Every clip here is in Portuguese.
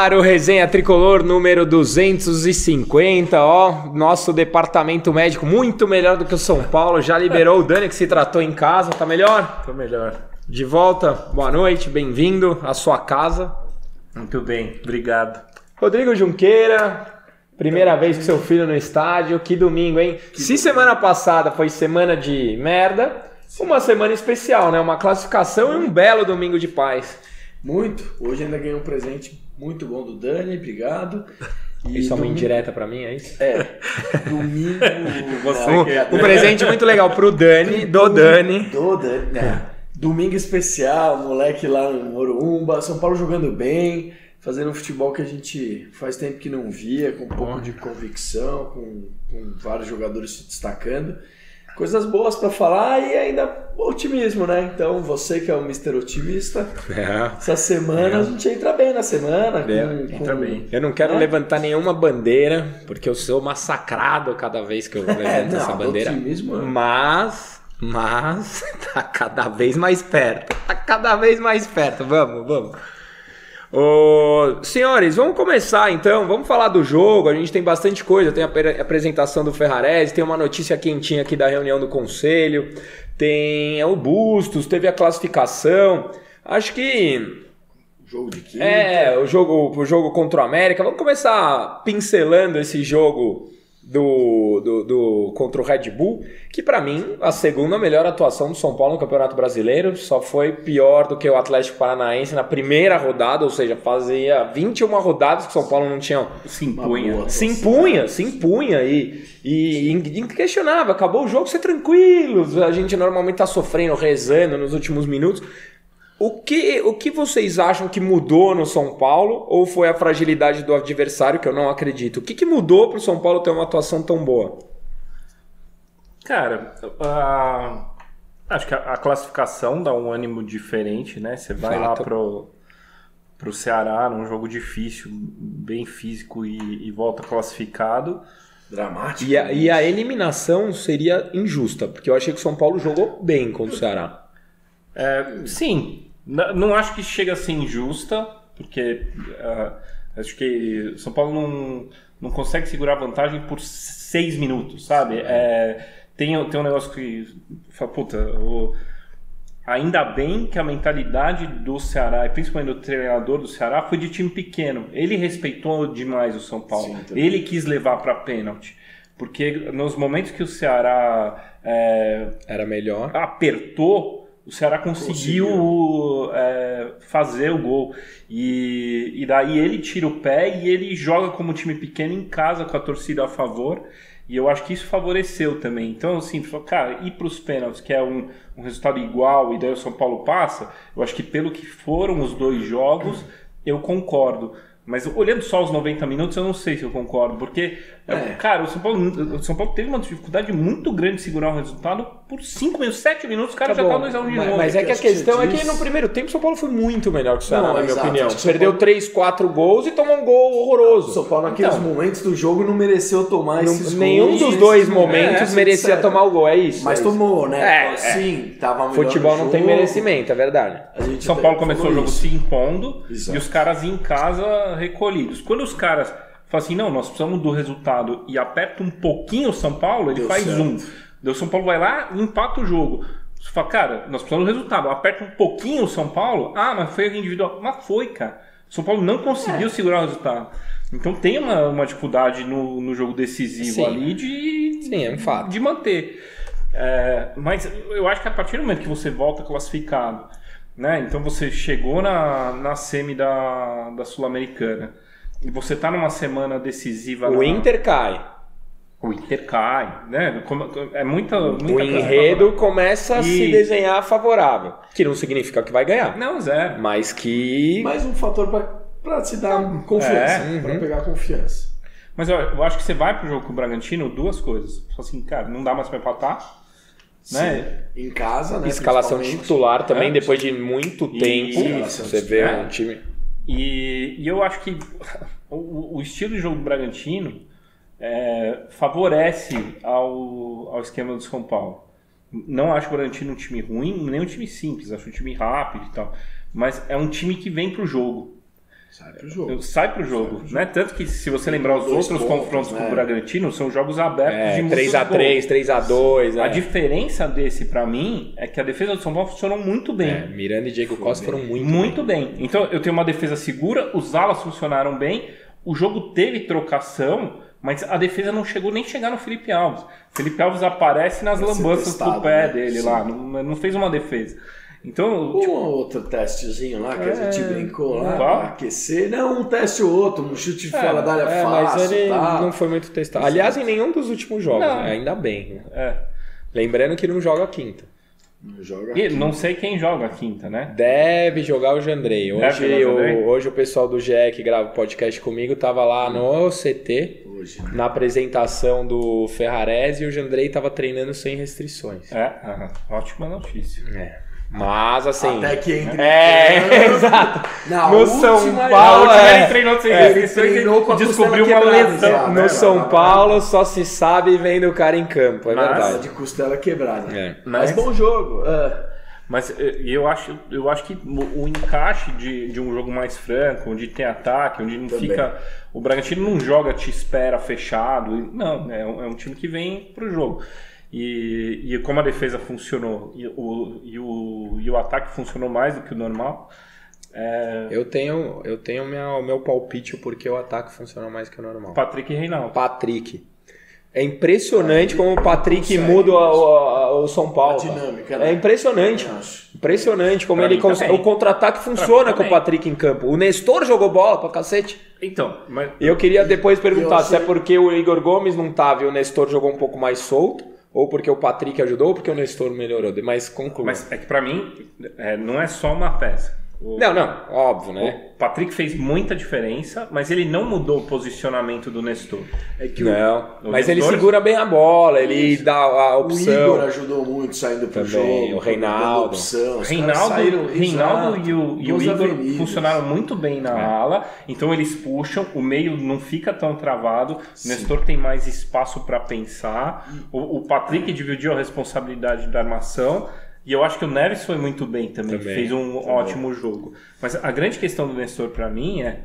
Ar, o Resenha Tricolor número 250, ó. Nosso departamento médico muito melhor do que o São Paulo. Já liberou o Dani que se tratou em casa, tá melhor? Tô melhor. De volta, boa noite, bem-vindo à sua casa. Muito bem, obrigado. Rodrigo Junqueira, primeira vez com seu filho no estádio. Que domingo, hein? Se semana passada foi semana de merda, uma semana especial, né? Uma classificação e um belo domingo de paz. Muito. Hoje ainda ganhei um presente muito bom do Dani, obrigado. E Isso é uma indireta pra mim, é isso? É. Domingo. Você Um, é um presente muito legal pro Dani, do Dani. Do Dani. né? Domingo especial, moleque lá no Morumba, São Paulo jogando bem, fazendo um futebol que a gente faz tempo que não via, com um pouco de convicção, com, com vários jogadores se destacando. Coisas boas pra falar e ainda otimismo, né? Então, você que é o Mr. Otimista, É. essa semana a gente entra bem na semana. Com, É, com- entra bem. Eu não quero Né? levantar nenhuma bandeira, porque eu sou massacrado cada vez que eu levanto É, não, essa bandeira. otimismo é- Mas, mas, tá cada vez mais perto. Tá cada vez mais perto. Vamos, vamos. Senhores, vamos começar então. Vamos falar do jogo. A gente tem bastante coisa. Tem a apre- apresentação do Ferrarese, tem uma notícia quentinha aqui da reunião do conselho, tem o Bustos, teve a classificação. Acho que Jogo de quinta. é, o jogo, o jogo contra o América. Vamos começar pincelando esse jogo do, do, do- contra o Red Bull, que pra mim a segunda melhor atuação do São Paulo no Campeonato Brasileiro, só foi pior do que o Atlético Paranaense na primeira rodada, ou seja, fazia 21 rodadas que o São Paulo não tinha Se impunha. se impunha, se impunha e, e, e inquestionável. Acabou o jogo, ser tranquilos. A gente normalmente tá sofrendo, rezando nos últimos minutos. O que, o que vocês acham que mudou no São Paulo? Ou foi a fragilidade do adversário, que eu não acredito? O que, que mudou pro São Paulo ter uma atuação tão boa? Cara, a- acho que a, a classificação dá um ânimo diferente, né? Você vai lá Fato. pro, pro Ceará num jogo difícil, bem físico e, e volta classificado. Dramático. E a, e a eliminação seria injusta, porque eu achei que o São Paulo jogou bem contra o Ceará. É, sim, n- não acho que chega a ser injusta, porque ah, acho que São Paulo não, não consegue segurar a vantagem por seis minutos, sabe? É, tem, tem um negócio que fala, puta, o- ainda bem que a mentalidade do Ceará, e principalmente do treinador do Ceará, foi de time pequeno. Ele respeitou demais o São Paulo. Sim. Ele quis levar para pênalti. Porque nos momentos que o Ceará é, Era melhor. apertou, o Ceará conseguiu, é, fazer o gol. E, e daí ele tira o pé e ele joga como time pequeno em casa com a torcida a favor. E eu acho que isso favoreceu também. Então, assim, cara, ir para os pênaltis, que é um, um resultado igual, e daí o São Paulo passa, eu acho que pelo que foram os dois jogos, eu concordo. Mas olhando só os 90 minutos, eu não sei se eu concordo, porque, É. cara, o São, Paulo, o São Paulo teve uma dificuldade muito grande de segurar um resultado por 5 minutos, 7 minutos, o cara já tá 2x1 de mas, novo. mas é que a questão é que no primeiro tempo o São Paulo foi muito melhor que o Ceará, Não, na minha exato. opinião. O São Perdeu Paulo- 3, 4 gols e tomou um gol O horroroso. São Paulo, naqueles Então. momentos do jogo, não mereceu tomar Não- esses nenhum gols, dos esses dois momentos É, merecia etc. tomar o gol, é isso? Mas é isso. tomou, né? É, é. Sim, tava melhor Futebol não tem merecimento, é verdade. A gente São Paulo começou o jogo isso. se impondo Exato. e os caras em casa recolhidos. Quando os caras falam assim, não, nós precisamos do resultado e aperta um pouquinho o São Paulo, ele Deu faz certo. um. O São Paulo vai lá e empata o jogo. Você fala, cara, nós precisamos do resultado. Aperta um pouquinho o São Paulo, ah, mas foi individual. Mas foi, cara. O São Paulo não conseguiu É. segurar o resultado. Então tem uma, uma dificuldade no, no jogo decisivo Sim. ali de, Sim, é um fato. de manter. É, mas eu acho que a partir do momento que você volta classificado, né? Então você chegou na, na semi da, da Sul-Americana e você tá numa semana decisiva. O na- Inter cai. O Inter cai, né? Como- É muita. muita O coisa enredo começa a se E- desenhar favorável. Que não significa que vai ganhar. Não, zero. Mas que. Mais um fator pra, pra se dar confiança. É, pra uhum. pegar confiança. Mas eu acho que você vai pro jogo com o Bragantino, duas coisas. Só assim, cara, não dá mais pra empatar. Né? Sim. Em casa, né? Escalação principalmente. titular também, É. depois de muito tempo. Isso, você vê é. um time. E, e eu acho que o, o estilo de jogo do Bragantino é, favorece ao, ao esquema do São Paulo. Não acho o Bragantino um time ruim, nem um time simples, acho um time rápido e tal. Mas é um time que vem pro jogo. Sai pro jogo. Sai pro jogo, né? Tanto que se você lembrar os Dois outros pontos, confrontos né? com o Bragantino, são jogos abertos É, de muitos 3x3, 3x2. A É. diferença desse pra mim é que a defesa do São Paulo funcionou muito bem. É, Miranda e Diego Costa foram muito. Muito bem. Então eu tenho uma defesa segura, os alas funcionaram bem, o jogo teve trocação, mas a defesa não chegou nem chegar no Felipe Alves. O Felipe Alves aparece nas Vai lambanças testado, do pé né? dele Sim. lá, não, não fez uma defesa. Então, Um tipo, ou outro testezinho lá que a gente brincou lá Qual? pra aquecer. Não, um teste ou outro, um chute fora da área É, fácil. mas ele tá? não foi muito testado. Aliás, em nenhum dos últimos jogos, né? ainda bem. né? é. Lembrando que não joga quinta. Não joga E não sei quem joga a quinta, né? Deve jogar o Jandrei. Hoje, o Jandrei? hoje o pessoal do GE que grava o podcast comigo tava lá no CT, hoje. na apresentação do Ferrarese, e o Jandrei tava treinando sem restrições. É, aham. ótima notícia. É. Mas assim. Até que entre. É, exato. Na No São ele- Paulo, a última é. ele treinou sem É, ele treinou com a descobriu uma lesão. já, No né? São Paulo só se sabe vendo o cara em campo, é Mas- verdade. de costela quebrada. É. Mas, Mas- bom jogo. é. Mas eu acho, eu acho que o encaixe de, de um jogo mais franco, onde tem ataque, onde não Também. fica. O Bragantino não joga, te espera fechado. e- Não, é um, é um time que vem pro jogo. E, e como a defesa funcionou e o, e, o, e o ataque funcionou mais do que o normal, é, Eu tenho, eu tenho minha, meu palpite porque o ataque funciona mais que o normal. Patrick e Reinaldo. Patrick. É impressionante como o Patrick Consegue, muda o, o- o São Paulo. A dinâmica, né? É impressionante. Impressionante como Pra ele. O contra-ataque funciona com o. Patrick em campo. O Nestor jogou bola pra cacete. Então, mas E eu queria depois perguntar se é porque o Igor Gomes não tava e o Nestor jogou um pouco mais solto, ou porque o Patrick ajudou, ou porque o Nestor melhorou. Mas conclua. Mas é que pra mim é, não é só uma peça. O, Não, não, óbvio, né? o Patrick fez muita diferença, mas ele não mudou o posicionamento do Nestor. É que o, Não, o mas ele segura bem a bola, ele dá a o opção. Igor ajudou muito saindo pro Também, jogo. o Reinaldo. Opção. Reinaldo, saíram- Reinaldo exato, e o, e o Igor avenidas. funcionaram muito bem na É. ala, então eles puxam, o meio não fica tão travado, o Nestor tem mais espaço para pensar, o, o Patrick dividiu a responsabilidade da armação. E eu acho que o Neves foi muito bem também, Também, fez um ótimo jogo. Mas a grande questão do Nestor para mim é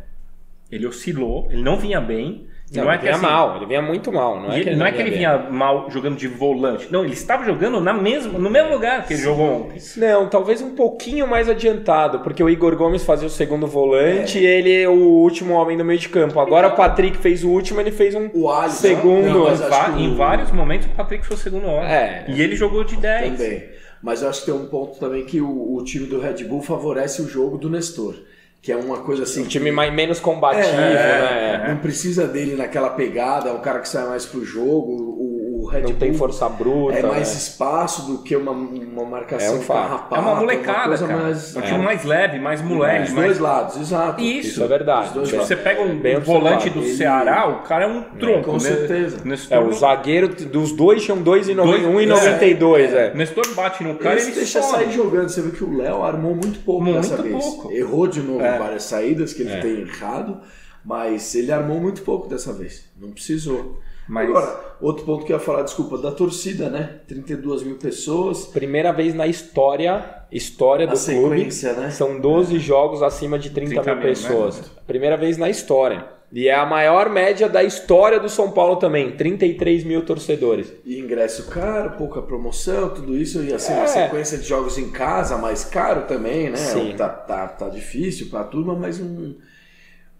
ele oscilou, ele não vinha bem. Não, não é ele que vinha assim, mal, ele vinha muito mal. Não é que ele, não é que ele bem. vinha mal jogando de volante. Não, ele estava jogando na mesma, no mesmo lugar que ele jogou ontem. Não, talvez um pouquinho mais adiantado, porque o Igor Gomes fazia o segundo volante É. e ele é o último homem do meio de campo. Agora o Patrick fez o último, ele fez um O Alisson. segundo. Não, Em, em vários momentos o Patrick foi o segundo homem. É. E ele jogou de 10. Também. Mas eu acho que tem um ponto também que o, o time do Red Bull favorece o jogo do Nestor. Que é uma coisa assim. um time mais, menos combativo, É, né? Não precisa dele naquela pegada, é um cara que sai mais pro jogo. O, o Red Não Bull tem força bruta. é mais né? espaço do que uma, uma marcação É um carrapato, É uma molecada, coisa cara. mais- É um time mais leve, mais moleque. Dos mais... dois lados, exato. Isso. Isso é verdade. Tipo, lados. você pega um Bem volante do Ele- Ceará, o cara é um tronco. com né? certeza. Nestor, É, o zagueiro dos dois tinham 2,92, Dois- 1,92, é. Nestor bate no cara e Ele ele deixa some. sair jogando. Você vê que o Léo armou muito pouco Muito dessa vez. pouco. Errou de novo É. várias saídas que ele É. tem errado, mas ele armou muito pouco dessa vez. Não precisou. Mas- Agora, outro ponto que eu ia falar, desculpa, da torcida, né? 32 mil pessoas. Primeira vez na história, história A do clube, né? são 12 jogos acima de 30, 30 mil mil, pessoas. né? Primeira vez na história. E é a maior média da história do São Paulo também, 33 mil torcedores. E ingresso caro, pouca promoção, tudo isso. E assim, É. uma sequência de jogos em casa, mais caro também, né? Sim. Tá, tá, tá difícil pra turma, mas um,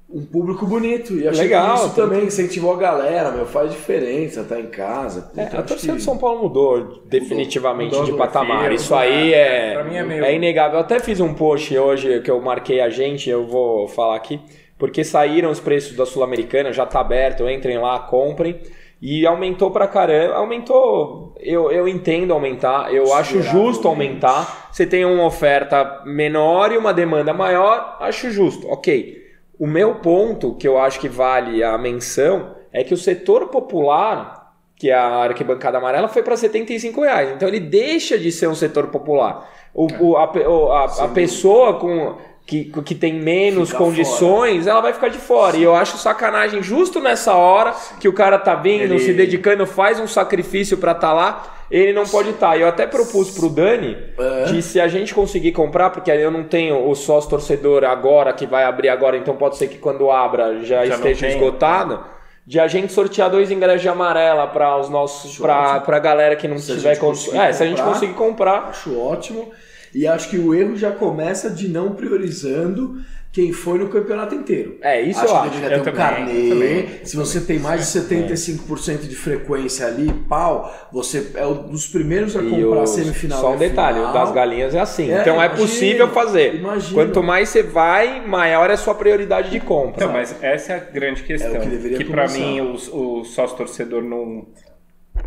um público bonito. E achei Legal, que isso também incentivou a galera, meu, faz diferença, tá em casa. É, a torcida que- do São Paulo mudou definitivamente Mudou de patamar. perfil, Isso aí é, é, mim é meio- é inegável. Eu até fiz um post hoje que eu marquei a gente, eu vou falar aqui, porque saíram os preços da Sul-Americana, já tá aberto, entrem lá, comprem. E aumentou pra caramba. Aumentou, eu, eu entendo aumentar, eu acho justo aumentar. Você tem uma oferta menor e uma demanda maior, acho justo, ok. O meu ponto, que eu acho que vale a menção, é que o setor popular, que é a arquibancada amarela, foi para 75 reais. Então ele deixa de ser um setor popular. O, o- a, a- a pessoa com. Que, que tem menos Fica condições, ela vai ficar de fora. E eu acho sacanagem justo nessa hora que o cara tá vindo, Ele- se dedicando, faz um sacrifício pra estar lá, ele não pode estar. E eu até propus pro Dani É. de se a gente conseguir comprar, porque eu não tenho o sócio torcedor agora, que vai abrir agora, então pode ser que quando abra já, Já esteja esgotado. De a gente sortear dois ingressos de amarela para os nossos, ótimo. pra galera que não Se a tiver conseguir É, se a gente conseguir comprar. Acho ótimo. E acho que o erro já começa de não priorizando quem foi no campeonato inteiro. É, isso acho eu que acho. deveria Eu ter um também, carnê. também. Se você tem mais de 75% de frequência ali, pau, você é um dos primeiros a E comprar a semifinal. só e um detalhe, o das galinhas é assim. É, então é imagino, possível fazer. imagino. Quanto mais você vai, maior é a sua prioridade de compra. Então, mas essa é a grande questão. É o que deveria que pra começar. mim o, o sócio torcedor não,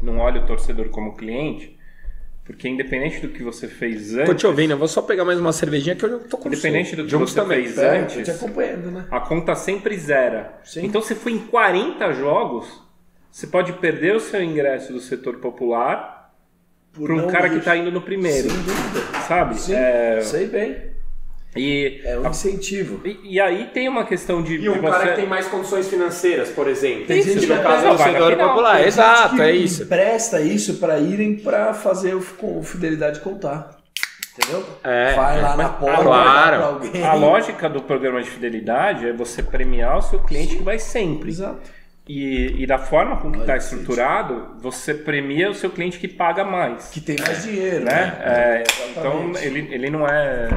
não olha o torcedor como cliente, porque independente do que você fez Tô antes, te ouvindo, eu vou só pegar mais uma cervejinha que eu já tô com independente do que Juntos você também. fez É, antes, tô te acompanhando, né? a conta sempre zera. Sim. Então, se for em 40 jogos, você pode perder o seu ingresso do setor popular Por para um cara que está indo no primeiro, Sem dúvida. sabe? Sim, É, sei bem. E, É um incentivo. e, e aí tem uma questão de, E um de cara você... que tem mais condições financeiras, por exemplo. Tem gente no que caso do torcedor popular. Exato, é que isso. Empresta isso pra irem pra fazer o, com fidelidade contar. Entendeu? É, Vai lá mas- na porta, claro. alguém. A lógica do programa de fidelidade é você premiar o seu cliente que vai sempre. Exato. E, e da forma com que está estruturado, você premia o seu cliente que paga mais. Que tem mais dinheiro, né? né? É, então Exatamente. ele, ele não é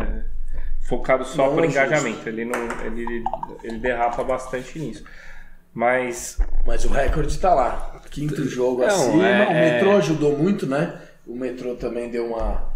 focado só Não por é engajamento, ele, não, ele, ele derrapa bastante nisso. Mas Mas o recorde tá lá. Quinto jogo Não, acima. é- o é- metrô ajudou muito, né? O metrô também deu uma,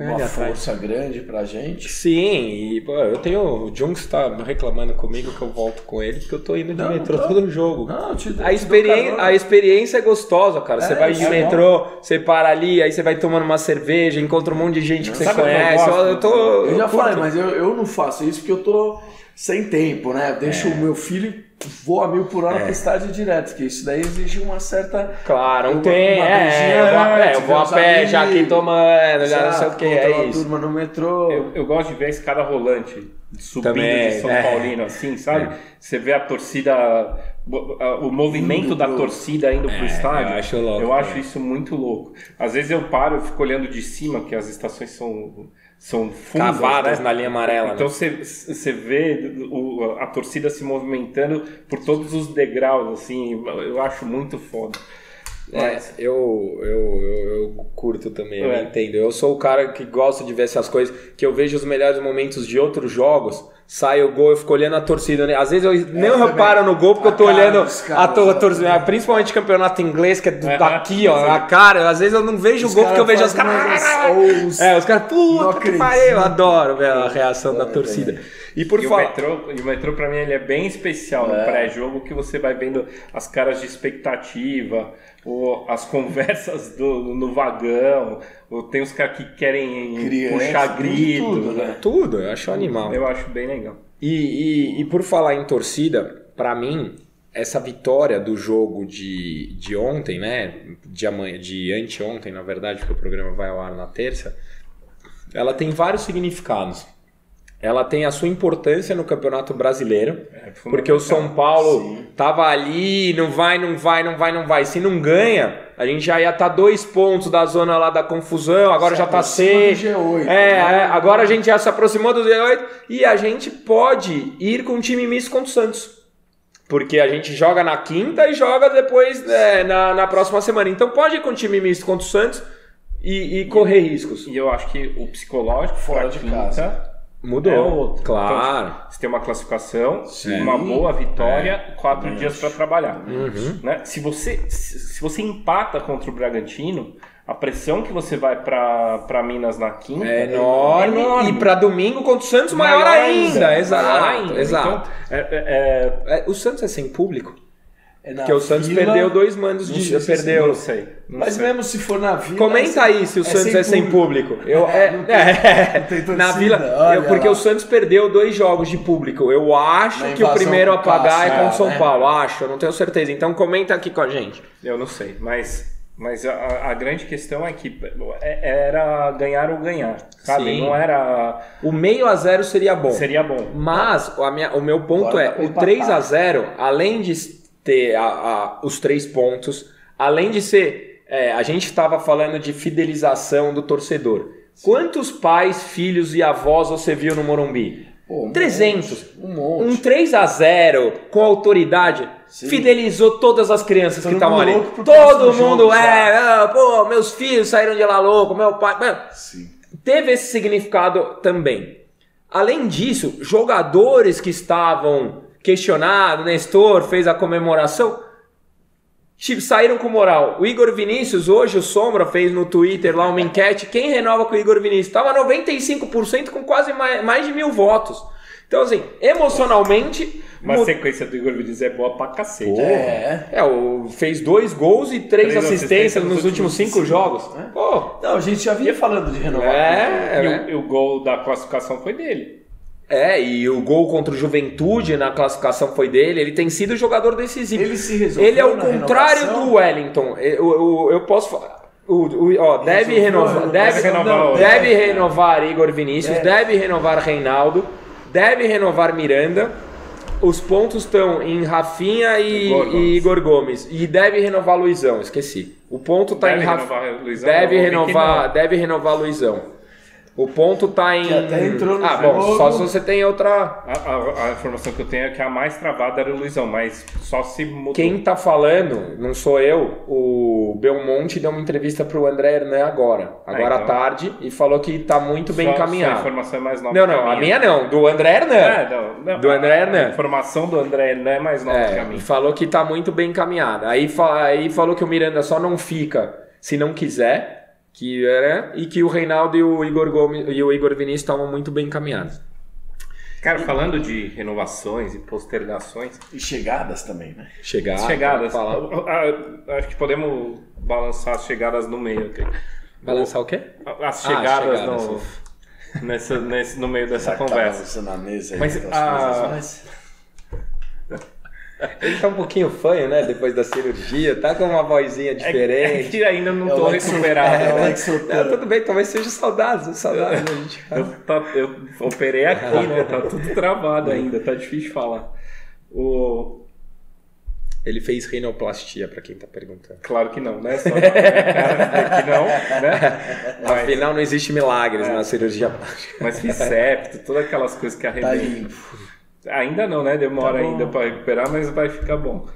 uma força grande pra gente. Sim, e pô, eu tenho. O Junks tá reclamando comigo que eu volto com ele, porque eu tô indo de Não, metrô não. todo jogo. Não, te, A, experiência, a experiência é gostosa, cara. Você É, vai de é bom. metrô, você para ali, aí você vai tomando uma cerveja, encontra um monte de gente que você Sabe o que eu conhece. Eu, eu tô. Eu já curto. falei, mas eu, eu não faço isso porque eu tô sem tempo, né? Eu deixo o meu filho voa mil por hora É. pra estádio direto, porque isso daí exige uma certa. Claro, não Uma- tem. uma é, beijinha eu vou, a pé, eu vou a pé já aqui tomando, já não sei o que, é uma isso. turma no metrô. eu, eu gosto de ver a escada rolante subindo Também, de São é. Paulino, assim, sabe? Você vê a torcida, o, movimento Indo da torcida indo pro É, estádio. eu acho louco Eu acho também. isso muito louco. Às vezes eu paro, eu fico olhando de cima, que as estações são, são fundas, Cavadas né? na linha amarela. Então né? você você vê o- a torcida se movimentando por todos os degraus, assim, eu acho muito foda. É, Mas- eu, eu, eu, eu curto também, eu É. entendo. Eu sou o cara que gosta de ver essas coisas, que eu vejo os melhores momentos de outros jogos, sai o gol, eu fico olhando a torcida. né? Às vezes eu nem eu reparo no gol, porque A eu tô cara olhando a, to- a né? torcida, principalmente campeonato inglês, que é daqui, ó, sim. a cara. Às vezes eu não vejo Os o gol, porque eu vejo os caras. os- É, os caras, puta que pariu, eu adoro ver a reação da torcida. E por e, o falar. metrô, e o metrô, pra mim, ele é bem especial no É. pré-jogo, que você vai vendo as caras de expectativa, ou as conversas do, no vagão, tem os caras que querem Criança, puxar grito. tudo, né? né? Tudo, eu acho animal. Eu acho bem legal. E, e, e por falar em torcida, pra mim, essa vitória do jogo de, de ontem, né? De, amanhã, de anteontem, na verdade, porque o programa vai ao ar na terça, ela tem vários significados. Ela tem a sua importância no Campeonato Brasileiro, É porque o São. Paulo Sim. tava ali, não vai, não vai, não vai, não vai. Se não ganha, a gente já ia estar dois pontos da zona lá da confusão, agora Se já tá aproxima seis. do G8, É, né? é, agora a gente já se aproximou do Z8 e a gente pode ir com um time misto contra o Santos. Porque a gente joga na quinta e joga depois é, na, na próxima semana. Então pode ir com um time misto contra o Santos e, e correr riscos. E eu acho que o psicológico Fora de quinta casa. Mudou. é outro. Claro. Então, você tem uma classificação, Sim. uma boa vitória, quatro também dias para trabalhar. Uhum. Né? Se, você, se, você empata contra o Bragantino, a pressão que você vai para Minas na quinta É enorme. enorme. E para domingo contra o Santos, maior, ainda. Exato. Maior ainda. exato. Então, é- é- É, o Santos é sem público? É Porque o Santos Vila, perdeu dois mandos de. sei se é- perdeu. não sei. não Mas sei. mesmo se for na Vila. Comenta aí se o Santos é sem público. Eu, é, Não tem- é, não tem torcida, na Vila, eu- porque lá. o Santos perdeu dois jogos de público. Eu acho que o primeiro a com pagar é contra o São né? Paulo. Acho, eu não tenho certeza. Então comenta aqui com a gente. Eu não sei, mas, Mas a, a grande questão é que é- era ganhar ou ganhar, sabe? Sim. Não era. O meio a zero seria bom. Seria bom. Mas a minha- o meu ponto Agora é, o empatar. 3 a 0 além de ter a- a- os três pontos, além de ser. é, a gente estava falando de fidelização do torcedor. Quantos pais, filhos e avós você viu no Morumbi? Pô, um 300. monte, Um monte. Um 3 a 0 com autoridade Sim. fidelizou todas as crianças Todo que estavam ali. Todo mundo é, ah, pô, meus filhos saíram de lá louco, meu pai. Mano, Sim. teve esse significado também. Além disso, jogadores que estavam questionados, Nestor fez a comemoração, saíram com moral. O Igor Vinícius, hoje o Sombra fez no Twitter lá uma enquete, quem renova com o Igor Vinícius? Estava 95% com quase mais, mais de mil votos. Então, assim, emocionalmente... Mas mu- a sequência do Igor Vinícius é boa pra cacete. É. É, o, fez dois gols e três, Três assistências, assistências nos nos últimos cinco cinco. jogos. É. Pô, Não, a gente já vinha falando de renovar. é, E, é. o, e o gol da classificação foi dele. É, e o gol contra o Juventude na classificação foi dele. Ele tem sido jogador decisivo. Ele se resolveu Ele é o contrário renovação? do Wellington. Eu, eu, eu posso falar. O, o- ó, deve Resolveu renovar, deve, deve deve. renovar Igor Vinícius, Deve. deve renovar Reinaldo, deve renovar Miranda. Os pontos estão em Rafinha e, Igor e Gomes. Igor Gomes. E deve renovar Luizão, esqueci. O ponto tá Deve em Rafinha. renovar Luizão, Deve renovar, deve renovar Luizão. O ponto tá em. Que até entrou no ah, bom, jogo. só se você tem outra. A, a- a informação que eu tenho é que a mais travada era o Luizão, mas só se mudou. Quem tá falando, não sou eu, o Belmonte deu uma entrevista pro André Hernan agora, agora Ah, então. à tarde, e falou que tá muito bem Só- só a encaminhado. informação é mais nova Não, que não, a minha não, do André Hernan. É, não, não, Do André a- Hernan. A informação do André Hernan é mais nova que a É, minha. falou que tá muito bem encaminhado. Aí, aí falou que o Miranda só não fica se não quiser, que era, e que o Reinaldo e o Igor Gomes e o Igor Vinícius estavam muito bem encaminhados. Cara, falando de renovações e postergações, E chegadas também, né? Chegar, chegadas, acho que podemos balançar as chegadas no meio aqui. vai lançar o quê? As Ah, chegadas, chegadas, no, nessa, nesse, no meio dessa Já tá conversa. você na mesa aí, Mas, mais- Ele tá um pouquinho fanho, né? Depois da cirurgia, tá com uma vozinha É, é diferente. que ainda não É tô recuperado. é né? Sotero. tudo bem, talvez seja saudades, saudades da gente. Eu, tá- eu operei aqui, né? Tá tudo travado ainda, tá difícil de falar. O, Ele fez rinoplastia, pra quem tá perguntando. claro que não, né? Só cara, que não, né? Mas, Afinal, não existe milagres na cirurgia plástica. mas fiz septo, todas aquelas coisas que Tá arrebentam. limpo. Ainda não, né? Demora Tá ainda para recuperar, mas vai ficar bom.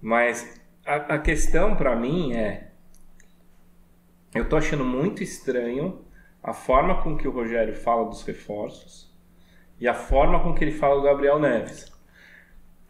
Mas a, a questão para mim é, eu tô achando muito estranho a forma com que o Rogério fala dos reforços e a forma com que ele fala do Gabriel Neves.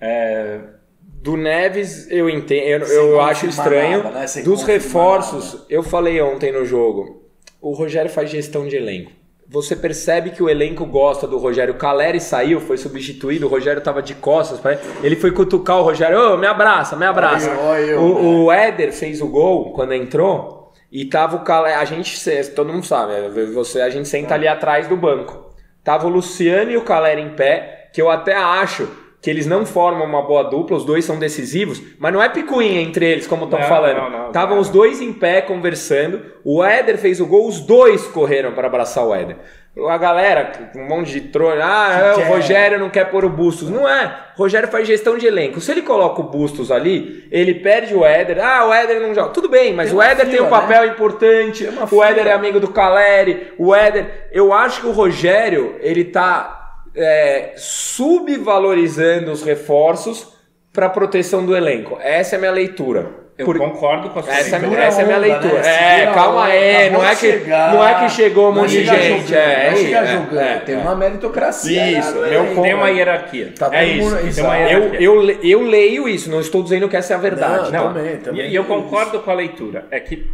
É, Do Neves, eu entendo, eu, eu acho estranho. nada, né? Dos reforços, eu falei ontem no jogo, o Rogério faz gestão de elenco. Você percebe que o elenco gosta do Rogério. O Caleri saiu, foi substituído, o Rogério tava de costas. ele. Foi cutucar o Rogério, ô, me abraça, me abraça. Eu, olha eu, o, o Éder fez o gol quando entrou e tava o Caleri. A gente, todo mundo sabe, você, a gente senta ali atrás do banco. Tava o Luciano e o Caleri em pé, que eu até acho que eles não formam uma boa dupla, os dois são decisivos, mas não é picuinha entre eles, como estão falando. não, não, Estavam os dois em pé conversando, o Éder fez o gol, os dois correram para abraçar o Éder. A galera, um monte de trono, ah, é, o? Rogério não quer pôr o Bustos. Não é. O Rogério faz gestão de elenco. Se ele coloca o Bustos ali, ele perde o Éder. Ah, o Éder não joga. Tudo bem, mas Tem o Éder tem fila, um papel importante. Tem uma O Éder é amigo do Caleri. O Éder. Eu acho que o Rogério, ele tá é, subvalorizando os reforços para proteção do elenco. Essa é a minha leitura. eu Por- concordo com a sua essa, é leitura. minha- essa é a minha né? leitura. Segura É, calma onda, aí. Não é, que, chegar. não é que chegou um monte de gente. jogando, É, é, é, jogando. é, Tem é. uma meritocracia. Isso, né? meu Tem uma hierarquia. Tá é isso. mundo- Tem exato. uma Eu, hierarquia. eu, eu leio isso, não estou dizendo que essa é a verdade. Não, Não, Também, também. E, e eu concordo com a leitura. É que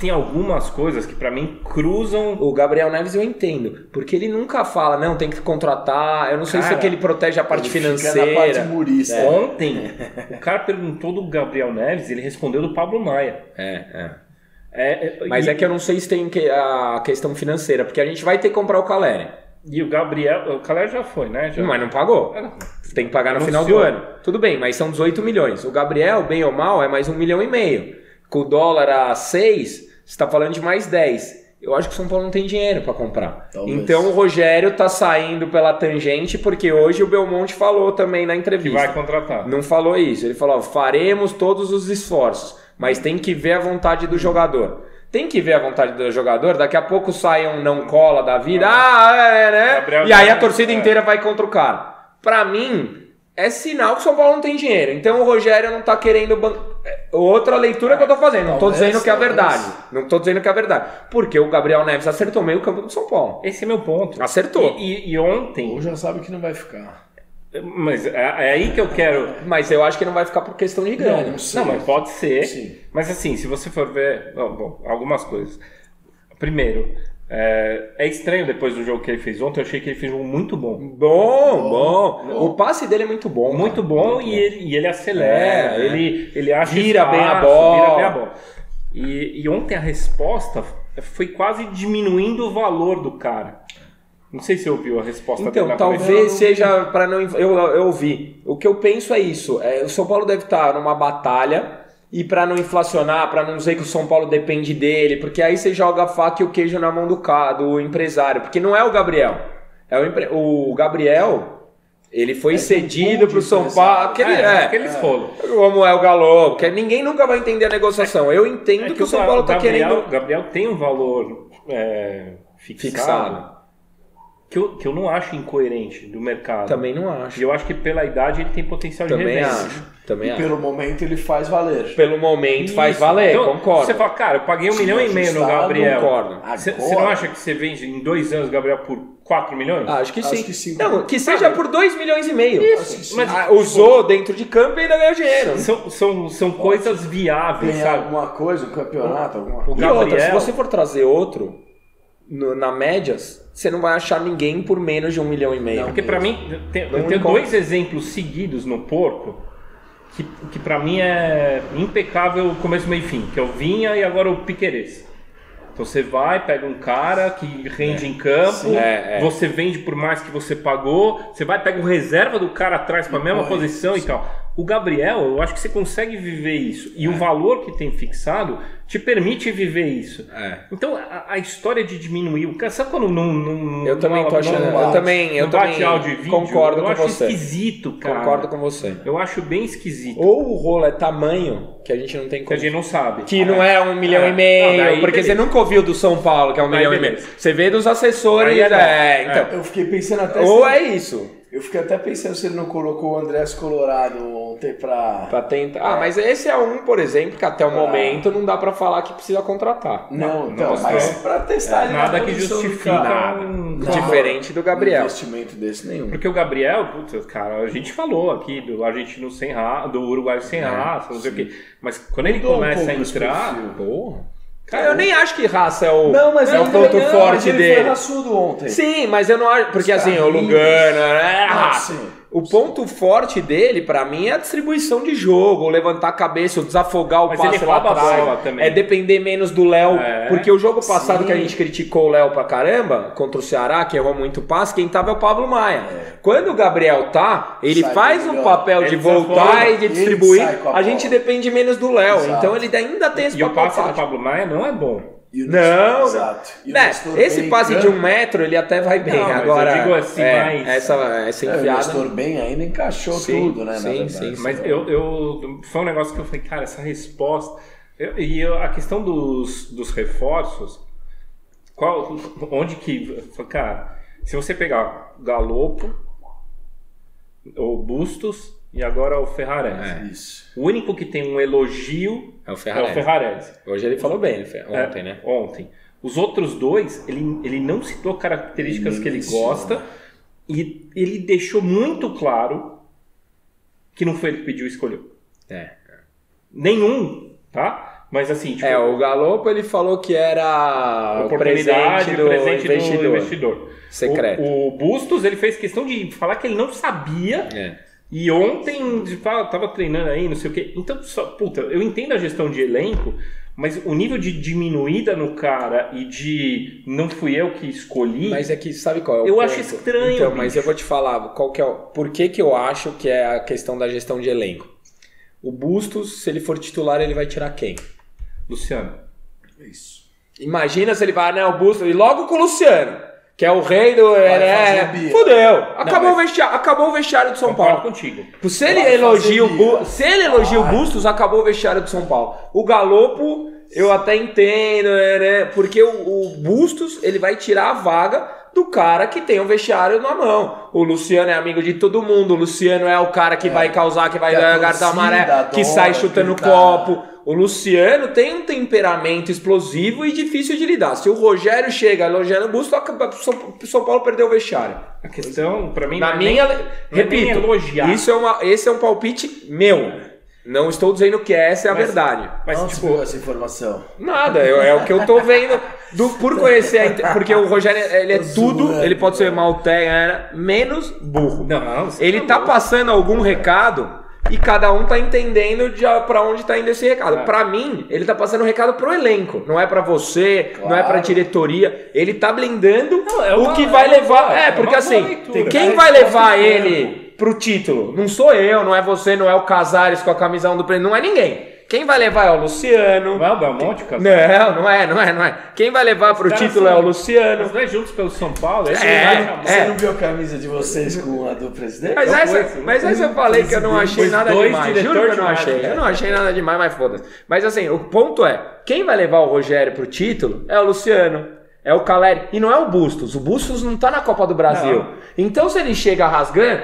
tem algumas coisas que pra mim cruzam. O Gabriel Neves eu entendo, porque ele nunca fala, não, tem que contratar. Eu não sei se é que ele protege a parte financeira. na parte murista. Ontem, o cara perguntou do Gabriel Neves, ele respondeu do Pablo Maia. É, é. É, é, Mas e, é que eu não sei se tem que- a questão financeira, porque a gente vai ter que comprar o Caleri. e o Gabriel. O Calé já foi, né? Já. Mas não pagou. É. Tem que pagar no final do Anunciou. ano. Tudo bem, mas são 18 milhões. O Gabriel, bem ou mal, é mais um milhão e meio. Com o dólar a 6, você está falando de mais 10. Eu acho que o São Paulo não tem dinheiro para comprar. Talvez. Então o Rogério tá saindo pela tangente porque hoje o Belmonte falou também na Que entrevista. vai contratar. Não falou isso. Ele falou: faremos todos os esforços, mas tem que ver a vontade do jogador. Tem que ver a vontade do jogador. Daqui a pouco sai um não cola da vida. Ah, é, né? Gabriel e aí a torcida é. inteira vai contra o cara. Pra mim, é sinal que o São Paulo não tem dinheiro. Então o Rogério não tá querendo. ban- é, Outra leitura que eu tô fazendo. Não tô dizendo que é a verdade. Não tô dizendo que é a verdade. Porque o Gabriel Neves acertou meio campo do São Paulo. Esse é meu ponto. Acertou. E, e- e ontem. Ou já sabe que não vai ficar. Mas é, é aí que eu quero. Mas eu acho que não vai ficar por questão de grana. Não, não sei. Não, mas pode ser. Sim. Mas assim, se você for ver. Bom, bom, algumas coisas. Primeiro, é, é estranho depois do jogo que ele fez ontem. Eu achei que ele fez um jogo muito bom. Bom, bom. O passe dele é muito bom. Muito cara. bom e ele, e ele acelera, É, ele, ele acha Vira bem a espaço, bola. Vira bem a bola. E, e ontem a resposta foi quase diminuindo o valor do cara. Não sei se você ouviu a resposta Então, talvez coletiva. seja para não. Eu, eu ouvi. O que eu penso é isso. É, o São Paulo deve estar numa batalha e para não inflacionar, para não dizer que o São Paulo depende dele, porque aí você joga a faca e o queijo na mão do, ca- do empresário. Porque não é o Gabriel. É o, empre- o Gabriel. Ele foi É, cedido pro de São. Paulo. Aquele, é, é, aqueles rolos. como é o Galo, que ninguém nunca vai entender a negociação. Eu entendo É que, o São Paulo tá Gabriel, querendo Gabriel tem um valor é, fixado, fixado. Que, eu, que eu não acho incoerente do mercado. Também não E acho. eu acho que pela idade ele tem potencial de Também revenda. acho. Também E acho. pelo momento ele faz valer. Pelo momento faz Isso. valer, Então, concordo. Você fala, cara, eu paguei um Sim, milhão e meio no Gabriel. Concordo. Você não acha que você vende em dois anos o Gabriel por 4 milhões? Ah, acho que Acho sim. que sim. Não, que seja por 2 milhões e meio. Acho sim. Mas- Ah, usou dentro de campo e ainda ganhou dinheiro. São, são, são coisas viáveis, sabe? alguma coisa, um campeonato, alguma O coisa. E outra, se Gabriel- você for trazer outro, no- na médias, você não vai achar ninguém por menos de um milhão e meio. Porque pra mim, tem- Não eu tenho encontro. dois exemplos seguidos no porco que, que para mim é impecável começo, meio e fim. Que é o Vinha e agora o Piqueires. Então você vai, pega um cara que rende em campo, Sim. É, é. você vende por mais que você pagou, você vai, pega o reserva do cara atrás para a mesma posição e tal. O Gabriel, eu acho que você consegue viver isso. E o valor que tem fixado te permite viver isso. É. Então a, a história de diminuir o cara, sabe quando não. não Eu também não- tô achando. não eu bate. também, eu não também áudio vídeo, concordo eu com acho você. esquisito, cara. Concordo com você. Eu acho bem esquisito. Ou o rolo é tamanho que a gente não tem Que a como. gente não sabe. Que não é um milhão É. e meio, Não, daí porque beleza. você nunca ouviu do São Paulo, que é um Daí milhão e meio. beleza. Você vê dos assessores, Aí é não. é, então. Eu fiquei pensando até Ou se... é isso. Eu fiquei até pensando se ele não colocou o Andrés Colorado ontem pra. Pra tentar. Ah, mas esse é um, por exemplo, que até o Ah. momento não dá pra falar que precisa contratar. Não, não então, mostrou. mas pra testar ele na Nada que justifica cara. um- Não. Diferente do Um Gabriel. investimento desse nenhum. Porque o Gabriel, putz, cara, a gente falou aqui do argentino sem raça, do uruguaio sem raça, não sei o quê. Mas quando ele Mudou um começa a entrar. Porra. Cara, eu nem acho que raça é o, Não, mas é o ponto não, forte mas ele dele. Foi raçudo ontem. Sim, mas eu não acho. Porque Os assim, o. Lugano, né? Ah, raça. sim. O ponto forte dele, pra mim, é a distribuição de jogo, o levantar a cabeça, o desafogar o Mas passe ele lá atrás. bola também. É depender menos do Léo. É. Porque o jogo passado Sim. que a gente criticou o Léo pra caramba, contra o Ceará, que errou muito passe, quem tava é o Pablo Maia. Quando o Gabriel tá, ele Sai faz o melhor. papel de Ele voltar desafoga, e de distribuir. a A, gente depende menos do Léo. Então ele ainda tem esse E o papel passe do. Pablo Maia não é bom. E o Não, Exato. E o Né, Nestor esse passe em de um metro ele até vai bem. Não, mas Agora, eu digo assim, é, mais- essa, essa É, o enfiada. Nestor bem ainda encaixou Sim, tudo, né? na sim, verdade. sim, sim. Mas eu, eu- Foi um negócio que eu falei, cara, essa resposta. eu- e eu- a questão dos, dos reforços. Qual, onde que. Cara, se você pegar Galopo, o Bustos e agora o Ferrarese. Isso. O único que tem um elogio É o é o Ferrari. Ferrarese. Hoje ele falou bem, ele fe- É, ontem, né? Ontem. Os outros dois, ele, ele não citou características Ele que ele gosta e ele deixou muito claro que não foi ele que pediu e escolheu. É. Nenhum, tá? Mas assim, tipo, É, o Galopo ele falou que era o oportunidade, presente do presente investidor. do investidor. Secreto. O, o Bustos, ele fez questão de falar que ele não sabia É. e ontem de falar, tava treinando aí, não sei o quê. Então, só, puta, eu entendo a gestão de elenco, mas o nível de diminuída no cara e de não fui eu que escolhi. Mas é que sabe qual é o Eu ponto? acho estranho, Então, mas eu vou te falar qual que é o... por que, que eu acho que é a questão da gestão de elenco. O Bustos, se ele for titular, ele vai tirar quem? Luciano. Isso. Imagina se ele vai, né, o Bustos, e logo com o Luciano, que é o rei do. É, fudeu. Acabou, mas- o vestiário, acabou o vestiário do São Paulo. contigo. Se ele Vai elogia o Bu- se ele elogia o. Bustos, acabou o vestiário do São Paulo. O Galopo, eu até entendo, né, né, porque o, o Bustos, ele vai tirar a vaga do cara que tem o vestiário na mão. O Luciano é amigo de todo mundo, o Luciano é o cara que vai causar, que vai dar cartão torcida amarelo, que sai chutando gritar. copo. O Luciano tem um temperamento explosivo e difícil de lidar. Se o Rogério chega elogiando o acaba- o São Paulo perdeu o vestiário. A questão, pra mim, Na não é minha, nem- não é nem repito, elogiar. isso é uma, esse é um palpite meu. Não estou dizendo que essa é a Mas- verdade. Mas, Onde tipo, essa informação? Nada, eu- é o que eu tô vendo do, por conhecer, a porque o Rogério ele é tudo, ele pode ser né, menos burro. não, você Ele tá passando algum recado e cada um tá entendendo de para onde tá indo esse recado. É. Pra mim, ele tá passando um recado pro elenco, não é pra você, não é pra Claro. diretoria. Ele tá blindando Não, é o uma- que é vai levar. é, é porque assim, leitura. quem Tem vai que dar levar ele pro título? Não sou eu, não é você, não é o Casares com a camisão do prêmio, não é ninguém. Quem vai levar é o Luciano. Não é o Belmonte, cara? Não, não é, não é, não é. Quem vai levar pro título é o Luciano. Os dois juntos pelo São Paulo, esse É, Você chamar. é. não viu a camisa de vocês com a do presidente? Mas essa, foi, mas essa eu falei que eu não achei nada demais. Juro que eu de não achei. Eu não achei nada demais, mas foda-se. Mas assim, o ponto é: quem vai levar o Rogério pro título é o Luciano. É o Caleri. E não é o Bustos. O Bustos não tá na Copa do Brasil. Não. Então, se ele chega rasgando,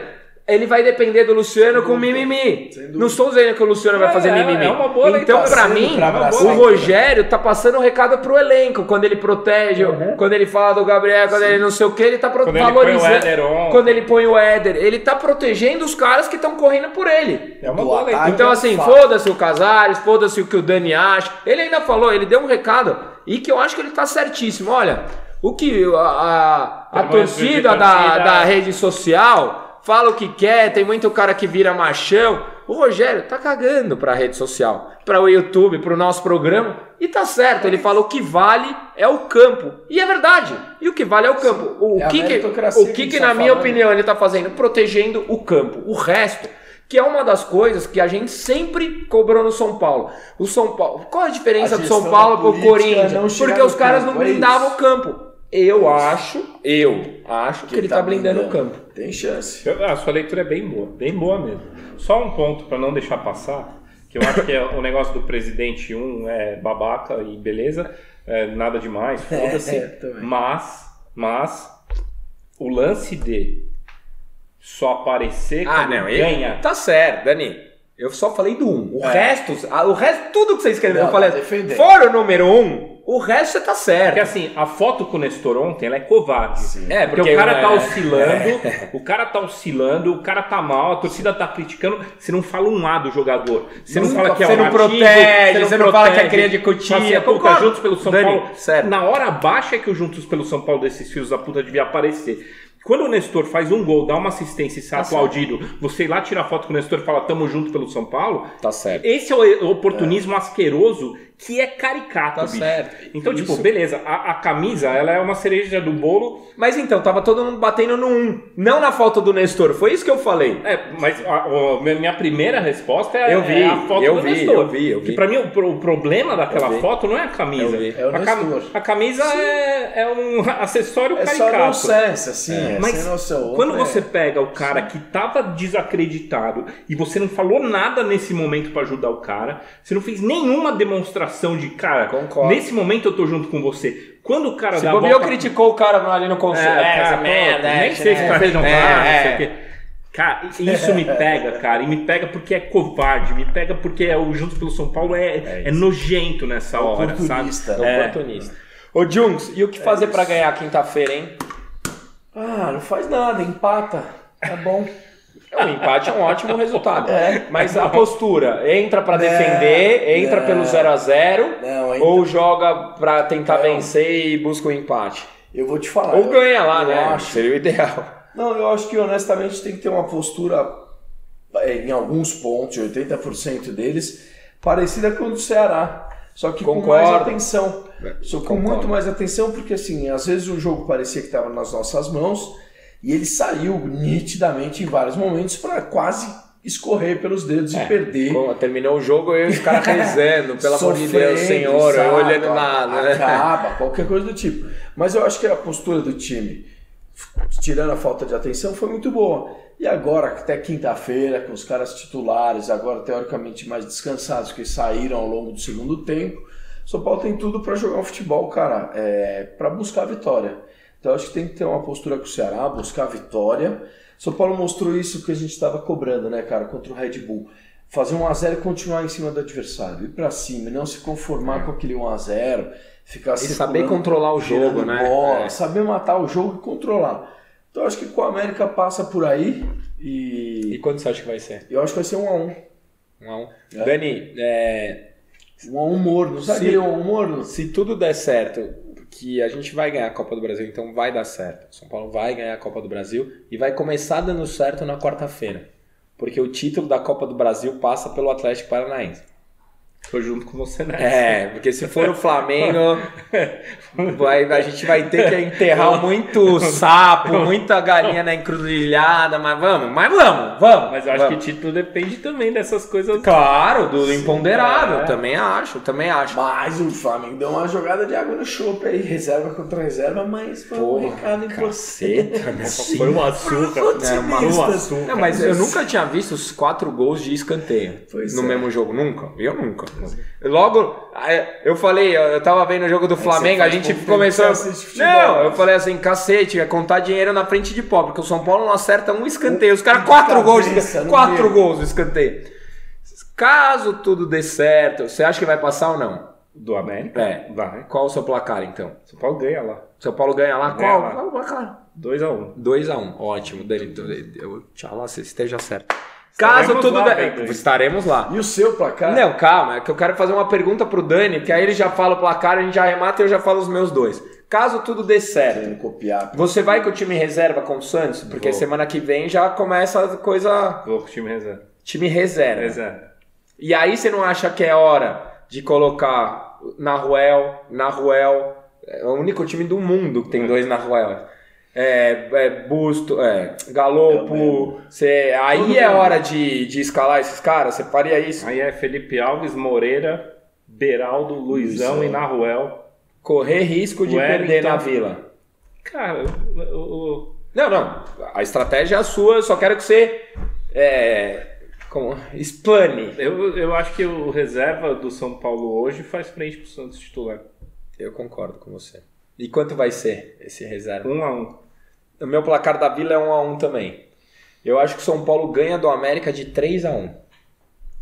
ele vai depender do Luciano com mimimi. Não estou dizendo que o Luciano vai É, fazer é, mimimi. é uma boa então, Tá mim, o. Rogério tá passando um recado pro elenco. Quando ele protege, quando ele fala do Gabriel, quando ele não sei o que, ele tá pro- Quando ele põe o valorizando. Quando ele põe o Éder, ele tá protegendo os caras que estão correndo por ele. É uma boa leitura. Então, assim, foda-se o Casares, foda-se o que o Dani acha. Ele ainda falou, ele deu um recado e que eu acho que ele tá certíssimo. Olha, o que a, a, a torcida da, torcida- da rede social fala o que quer, tem muito cara que vira machão. O Rogério tá cagando pra rede social, para o YouTube, pro nosso programa. E tá certo, ele fala o que vale é o campo. E é verdade. E o que vale é o campo. O É que, que, o que que, gente na tá minha falando. opinião, ele tá fazendo? Protegendo o campo. O resto, que é uma das coisas que a gente sempre cobrou no São Paulo. O São Paulo. Qual a diferença A do São Paulo pro política Corinthians? Porque os caras campo, não é blindavam isso. o campo. Eu acho, eu acho que, ele tá blindando o campo. Tem chance. Eu- A sua leitura é bem boa, bem boa mesmo. Só um ponto para não deixar passar, que eu acho que é o negócio do presidente um é babaca e beleza, é, nada demais, foda-se. É, também. mas, mas o lance de só aparecer Ah, quando não, ele ganha. tá certo, Dani. Eu só falei do um. O É. resto, o resto, tudo que você escreveu, Não, eu falei. tá. Fora o número um, o resto você tá certo. Porque assim, a foto com o Nestor ontem, ela é covarde. É, porque, porque o cara é- tá oscilando, o cara tá oscilando, o cara tá mal, a torcida tá criticando, você não fala um A do jogador. Você não Nunca fala que é você um não ativo, protege, você não fala que é cria de cutia. assim, puta, Concordo. Juntos pelo São Dani, Paulo. certo. Na hora baixa é que o Juntos pelo São Paulo desses filhos da puta devia aparecer. Quando o Nestor faz um gol, dá uma assistência e sai Tá aplaudido, você ir lá tirar foto com o Nestor e fala tamo junto pelo São Paulo, Tá certo. esse é o oportunismo asqueroso que é caricato, Tá bicho. certo. Então, tipo, Isso. beleza, a, a camisa, ela é uma cereja do bolo, Mas então, tava todo mundo batendo no um. Não na falta do Nestor. Foi isso que eu falei. É, mas a, a- minha primeira resposta é, Eu vi, é a foto eu do vi, Nestor. eu vi, eu vi. Que pra mim o, o problema daquela foto não é a camisa. Eu vi. É o a, cam- Nestor. a camisa é, é um acessório É só caricato. nonsense, assim, é, Mas sem noção. quando você é- pega o cara que tava desacreditado e você não falou nada nesse momento pra ajudar o cara, você não fez nenhuma demonstração de cara, Concordo. nesse momento eu tô junto com você. Quando o cara Se dá a bobeou, volta- criticou o cara ali no É, conselho. cara, pô, nem sei se tá fez não é, vai, não sei é. o quê. Cara, isso me pega, cara, e me pega porque é covarde, me pega porque é o Juntos pelo São Paulo é, é, nojento nessa hora, sabe? É. Oportunista. Ô, Junks, e o que fazer pra ganhar quinta-feira, hein? Ah, não faz nada, empata. Tá bom. O empate é um ótimo resultado. É. Mas a postura, entra pra defender, entra não. pelo 0 a 0 Não, ainda- ou joga pra tentar Não. vencer e busca o empate? Eu vou te falar. Ou ganha lá, eu né? acho. Seria o ideal. Não, eu acho que honestamente tem que ter uma postura, é, em alguns pontos, 80% deles, parecida com a do Ceará. Só que com Concordo. mais atenção. Só com Concordo. muito mais atenção, porque assim, às vezes o jogo parecia que estava nas nossas mãos e ele saiu nitidamente em vários momentos para quase escorrer pelos dedos É, e perder. Como terminou o jogo e os caras rezando, pelo amor de Deus, senhor, sabe? olhando nada. né? Acaba, qualquer coisa do tipo. Mas eu acho que a postura do time, tirando a falta de atenção, foi muito boa. E agora, até quinta-feira, com os caras titulares, agora teoricamente mais descansados, que saíram ao longo do segundo tempo, São Paulo tem tudo para jogar um futebol, cara, é, para buscar a vitória. Então acho que tem que ter uma postura com o Ceará, buscar a vitória. São Paulo mostrou isso que a gente estava cobrando, né, cara, contra o Red Bull. Fazer um a 0 e continuar em cima do adversário, ir para cima, e não se conformar com aquele 1 a 0 ficar E saber controlar o jogo, né? bola, É. saber matar o jogo e controlar. Então acho que com a América passa por aí E e quando você acha que vai ser? eu acho que vai ser um a um. Um a um. É. Dani, é, Um a um morno, sabe Sim. aquele um a um morno? se tudo der certo, que a gente vai ganhar a Copa do Brasil, então vai dar certo. São Paulo vai ganhar a Copa do Brasil e vai começar dando certo na quarta-feira. Porque o título da Copa do Brasil passa pelo Atlético Paranaense. Tô junto com você nessa. É, porque se for o Flamengo, vai, a gente vai ter que enterrar muito sapo, muita galinha na encruzilhada, mas vamos, mas vamos, vamos. Mas eu acho vamos. que título depende também dessas coisas. Claro, do imponderável, é. também acho, também acho. Mas o Flamengo deu uma jogada de água no chope aí, reserva contra reserva, mas foi um Porra, recado importante. Caceta, né? Foi um açúcar. É, uma- um açúcar. Não, mas eu nunca tinha visto os quatro gols de escanteio Pois no é. mesmo jogo. Nunca. Eu nunca. Logo, eu falei, eu tava vendo o jogo do Flamengo, a gente tempo começou. Não, né? eu falei assim, cacete, é contar dinheiro na frente de pobre, porque o São Paulo não acerta um escanteio. Os caras, quatro gols Quatro gols de escanteio. Caso tudo dê certo, você acha que vai passar ou não? Do América? É. Vai. Qual o seu placar então? São Paulo ganha lá. São Paulo ganha lá? Ganha Qual? lá. Qual o placar? 2x1. 2x1. Ótimo, Dani. Eu, tchau, você esteja certo. Caso Estaremos tudo lá, der. Estaremos lá. E o seu placar? Não, calma, é que eu quero fazer uma pergunta pro Dani, que aí ele já fala o placar, a gente já arremata e eu já falo os meus dois. Caso tudo dê certo, copiar. você vai com o time reserva com o Santos? Porque Vou. semana que vem já começa a coisa. Vou com o time reserva. Time reserva. Reserva. E aí você não acha que é hora de colocar Naruel, Naruel, é o único time do mundo que tem dois Naruel. É, é Busto, é, Galopo. Você, aí Todo é mundo. hora de, de escalar esses caras? Você faria isso? Aí é Felipe Alves, Moreira, Beraldo, Luizão, Luizão. e Naruel. Correr risco de Wellington. perder na vila. Cara, o- Não, não. A estratégia é a sua, eu só quero que você. É, como, explane. eu, eu acho que o reserva do São Paulo hoje faz frente pro Santos titular. Eu concordo com você. E quanto vai ser esse reserva? 1 a 1 O meu placar da Vila é 1 a 1 também. Eu acho que o São Paulo ganha do América de 3 a 1.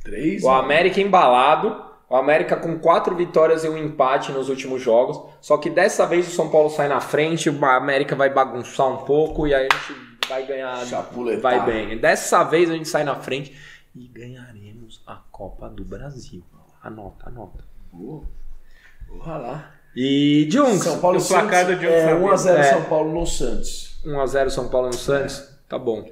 Três? O América embalado, o América com quatro vitórias e um empate nos últimos jogos. Só que dessa vez o São Paulo sai na frente, o América vai bagunçar um pouco e aí a gente vai ganhar, Chapuletar. vai bem. Dessa vez a gente sai na frente e ganharemos a Copa do Brasil. Anota, anota. Boa. Porra lá. E Junks, São Paulo o placar Santos do Diogo é Sabino. 1x0 É. São Paulo no Santos. 1x0 São Paulo no Santos. Tá bom.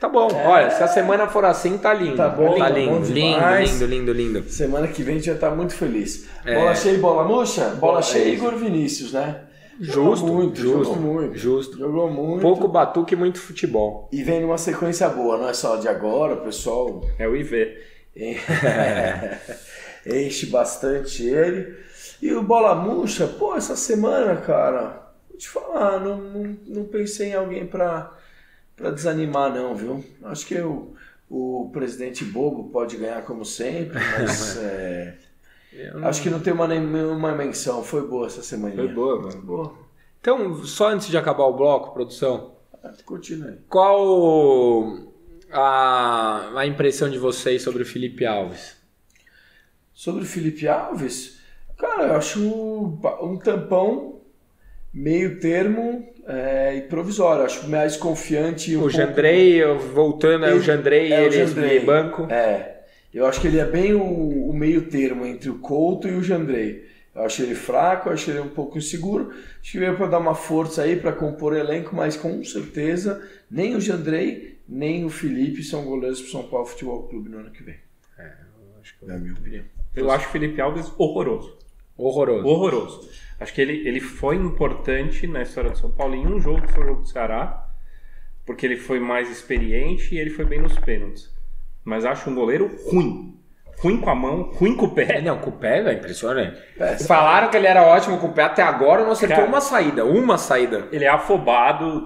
Tá bom. Olha, se a semana for assim, tá lindo. Tá bom, tá tá lindo, bom lindo, demais. lindo, lindo, lindo. Semana que vem a gente já tá muito feliz. É. Bola cheia e bola murcha? Bola Bola- cheia é e. Igor Vinícius, né? Justo, Jogou muito, justo, jogou muito. justo. Jogou muito. Pouco batuque e muito futebol. E vem numa sequência boa, não é só de agora, pessoal É o IV. enche bastante ele. E o Bola Murcha, pô, essa semana, cara, vou te falar, não, não, não pensei em alguém pra, pra desanimar, não, viu? Acho que o, o presidente Bobo pode ganhar como sempre, mas é, acho que não tem uma, nenhuma menção. Foi boa essa semana. Foi boa, mano. Boa. Então, só antes de acabar o bloco, produção, Continue. qual a, a impressão de vocês sobre o Felipe Alves? Sobre o Felipe Alves, cara, eu acho um tampão meio termo é, e provisório. Acho mais confiante. Um o pouco- Jandrei, voltando, é o Ele- Jandrei, é o ele Jandrei. de banco. É, eu acho que ele é bem o, o meio termo entre o Couto e o Jandrei. Eu acho ele fraco, eu acho ele um pouco inseguro. Acho que veio para dar uma força aí para compor elenco, mas com certeza nem o Jandrei nem o Felipe são goleiros para São Paulo Futebol Clube no ano que vem. É a minha opinião. Eu acho o Felipe Alves horroroso. Horroroso. Horroroso. Acho que ele, ele foi importante na história do São Paulo em um jogo que foi o jogo do Ceará, porque ele foi mais experiente e ele foi bem nos pênaltis. mas acho um goleiro ruim. Ruim com a mão, ruim com o É, pé. não, com o pé, velho, impressionante. Péssimo. Falaram que ele era ótimo com o pé até agora, não acertou Cara. uma saída. Uma saída. Ele é afobado.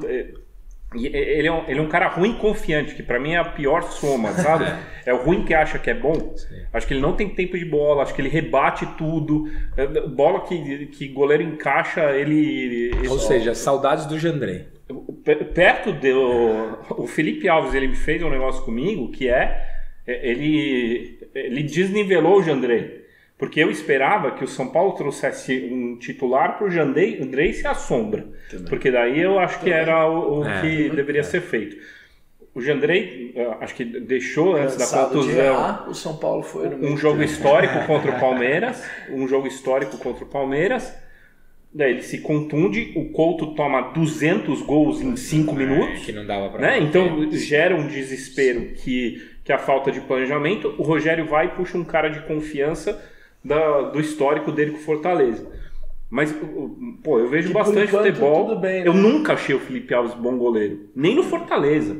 É, Ele é, um, ele é um cara ruim confiante, que pra mim é a pior soma, sabe? É o ruim que acha que é bom. Acho que ele não tem tempo de bola, acho que ele rebate tudo. É, Bola que, que goleiro encaixa, ele. ele- Ou seja, saudades do Jandrei. Pe- perto do o Felipe Alves ele me fez um negócio comigo que é é, ele ele desnivelou o Jandrei porque eu esperava que o São Paulo trouxesse um titular para o Jandrei Jandrei ser a sombra porque daí eu acho que era o, o É. que deveria ser feito o Jandrei acho que deixou antes da contusão errar, o São Paulo foi no um jogo tempo. histórico contra o Palmeiras, um jogo histórico contra o Palmeiras. Daí ele se contunde, o Couto toma 200 gols em 5 minutos, Que não dava pra. né? Então gera um desespero que, que é a falta de planejamento. O Rogério vai e puxa um cara de confiança da- do histórico dele com o Fortaleza. Mas, pô, eu vejo Que bastante enquanto futebol. bem, né? Eu nunca achei o Felipe Alves bom goleiro. Nem no Fortaleza.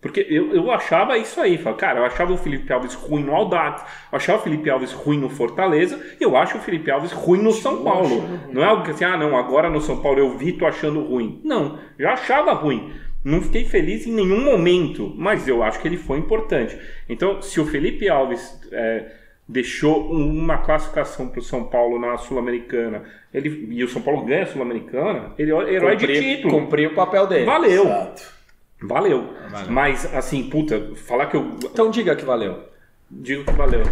Porque eu, eu achava isso aí. Cara, eu achava o Felipe Alves ruim no Aldax, eu achava o Felipe Alves ruim no Fortaleza, e eu acho o Felipe Alves ruim no São Paulo. Não é algo que assim, ah, não, agora no São Paulo eu vi, tô achando ruim. Não, já achava ruim. Não fiquei feliz em nenhum momento, mas eu acho que ele foi importante. Então, se o Felipe Alves é, deixou uma classificação para o São Paulo na Sul-Americana, ele e o São Paulo ganha a Sul-Americana, ele é herói de Cumprir- título. Cumpriu o papel dele. Valeu, Exato. valeu. Valeu. Mas, assim, puta, falar que eu Então diga que valeu. digo que valeu.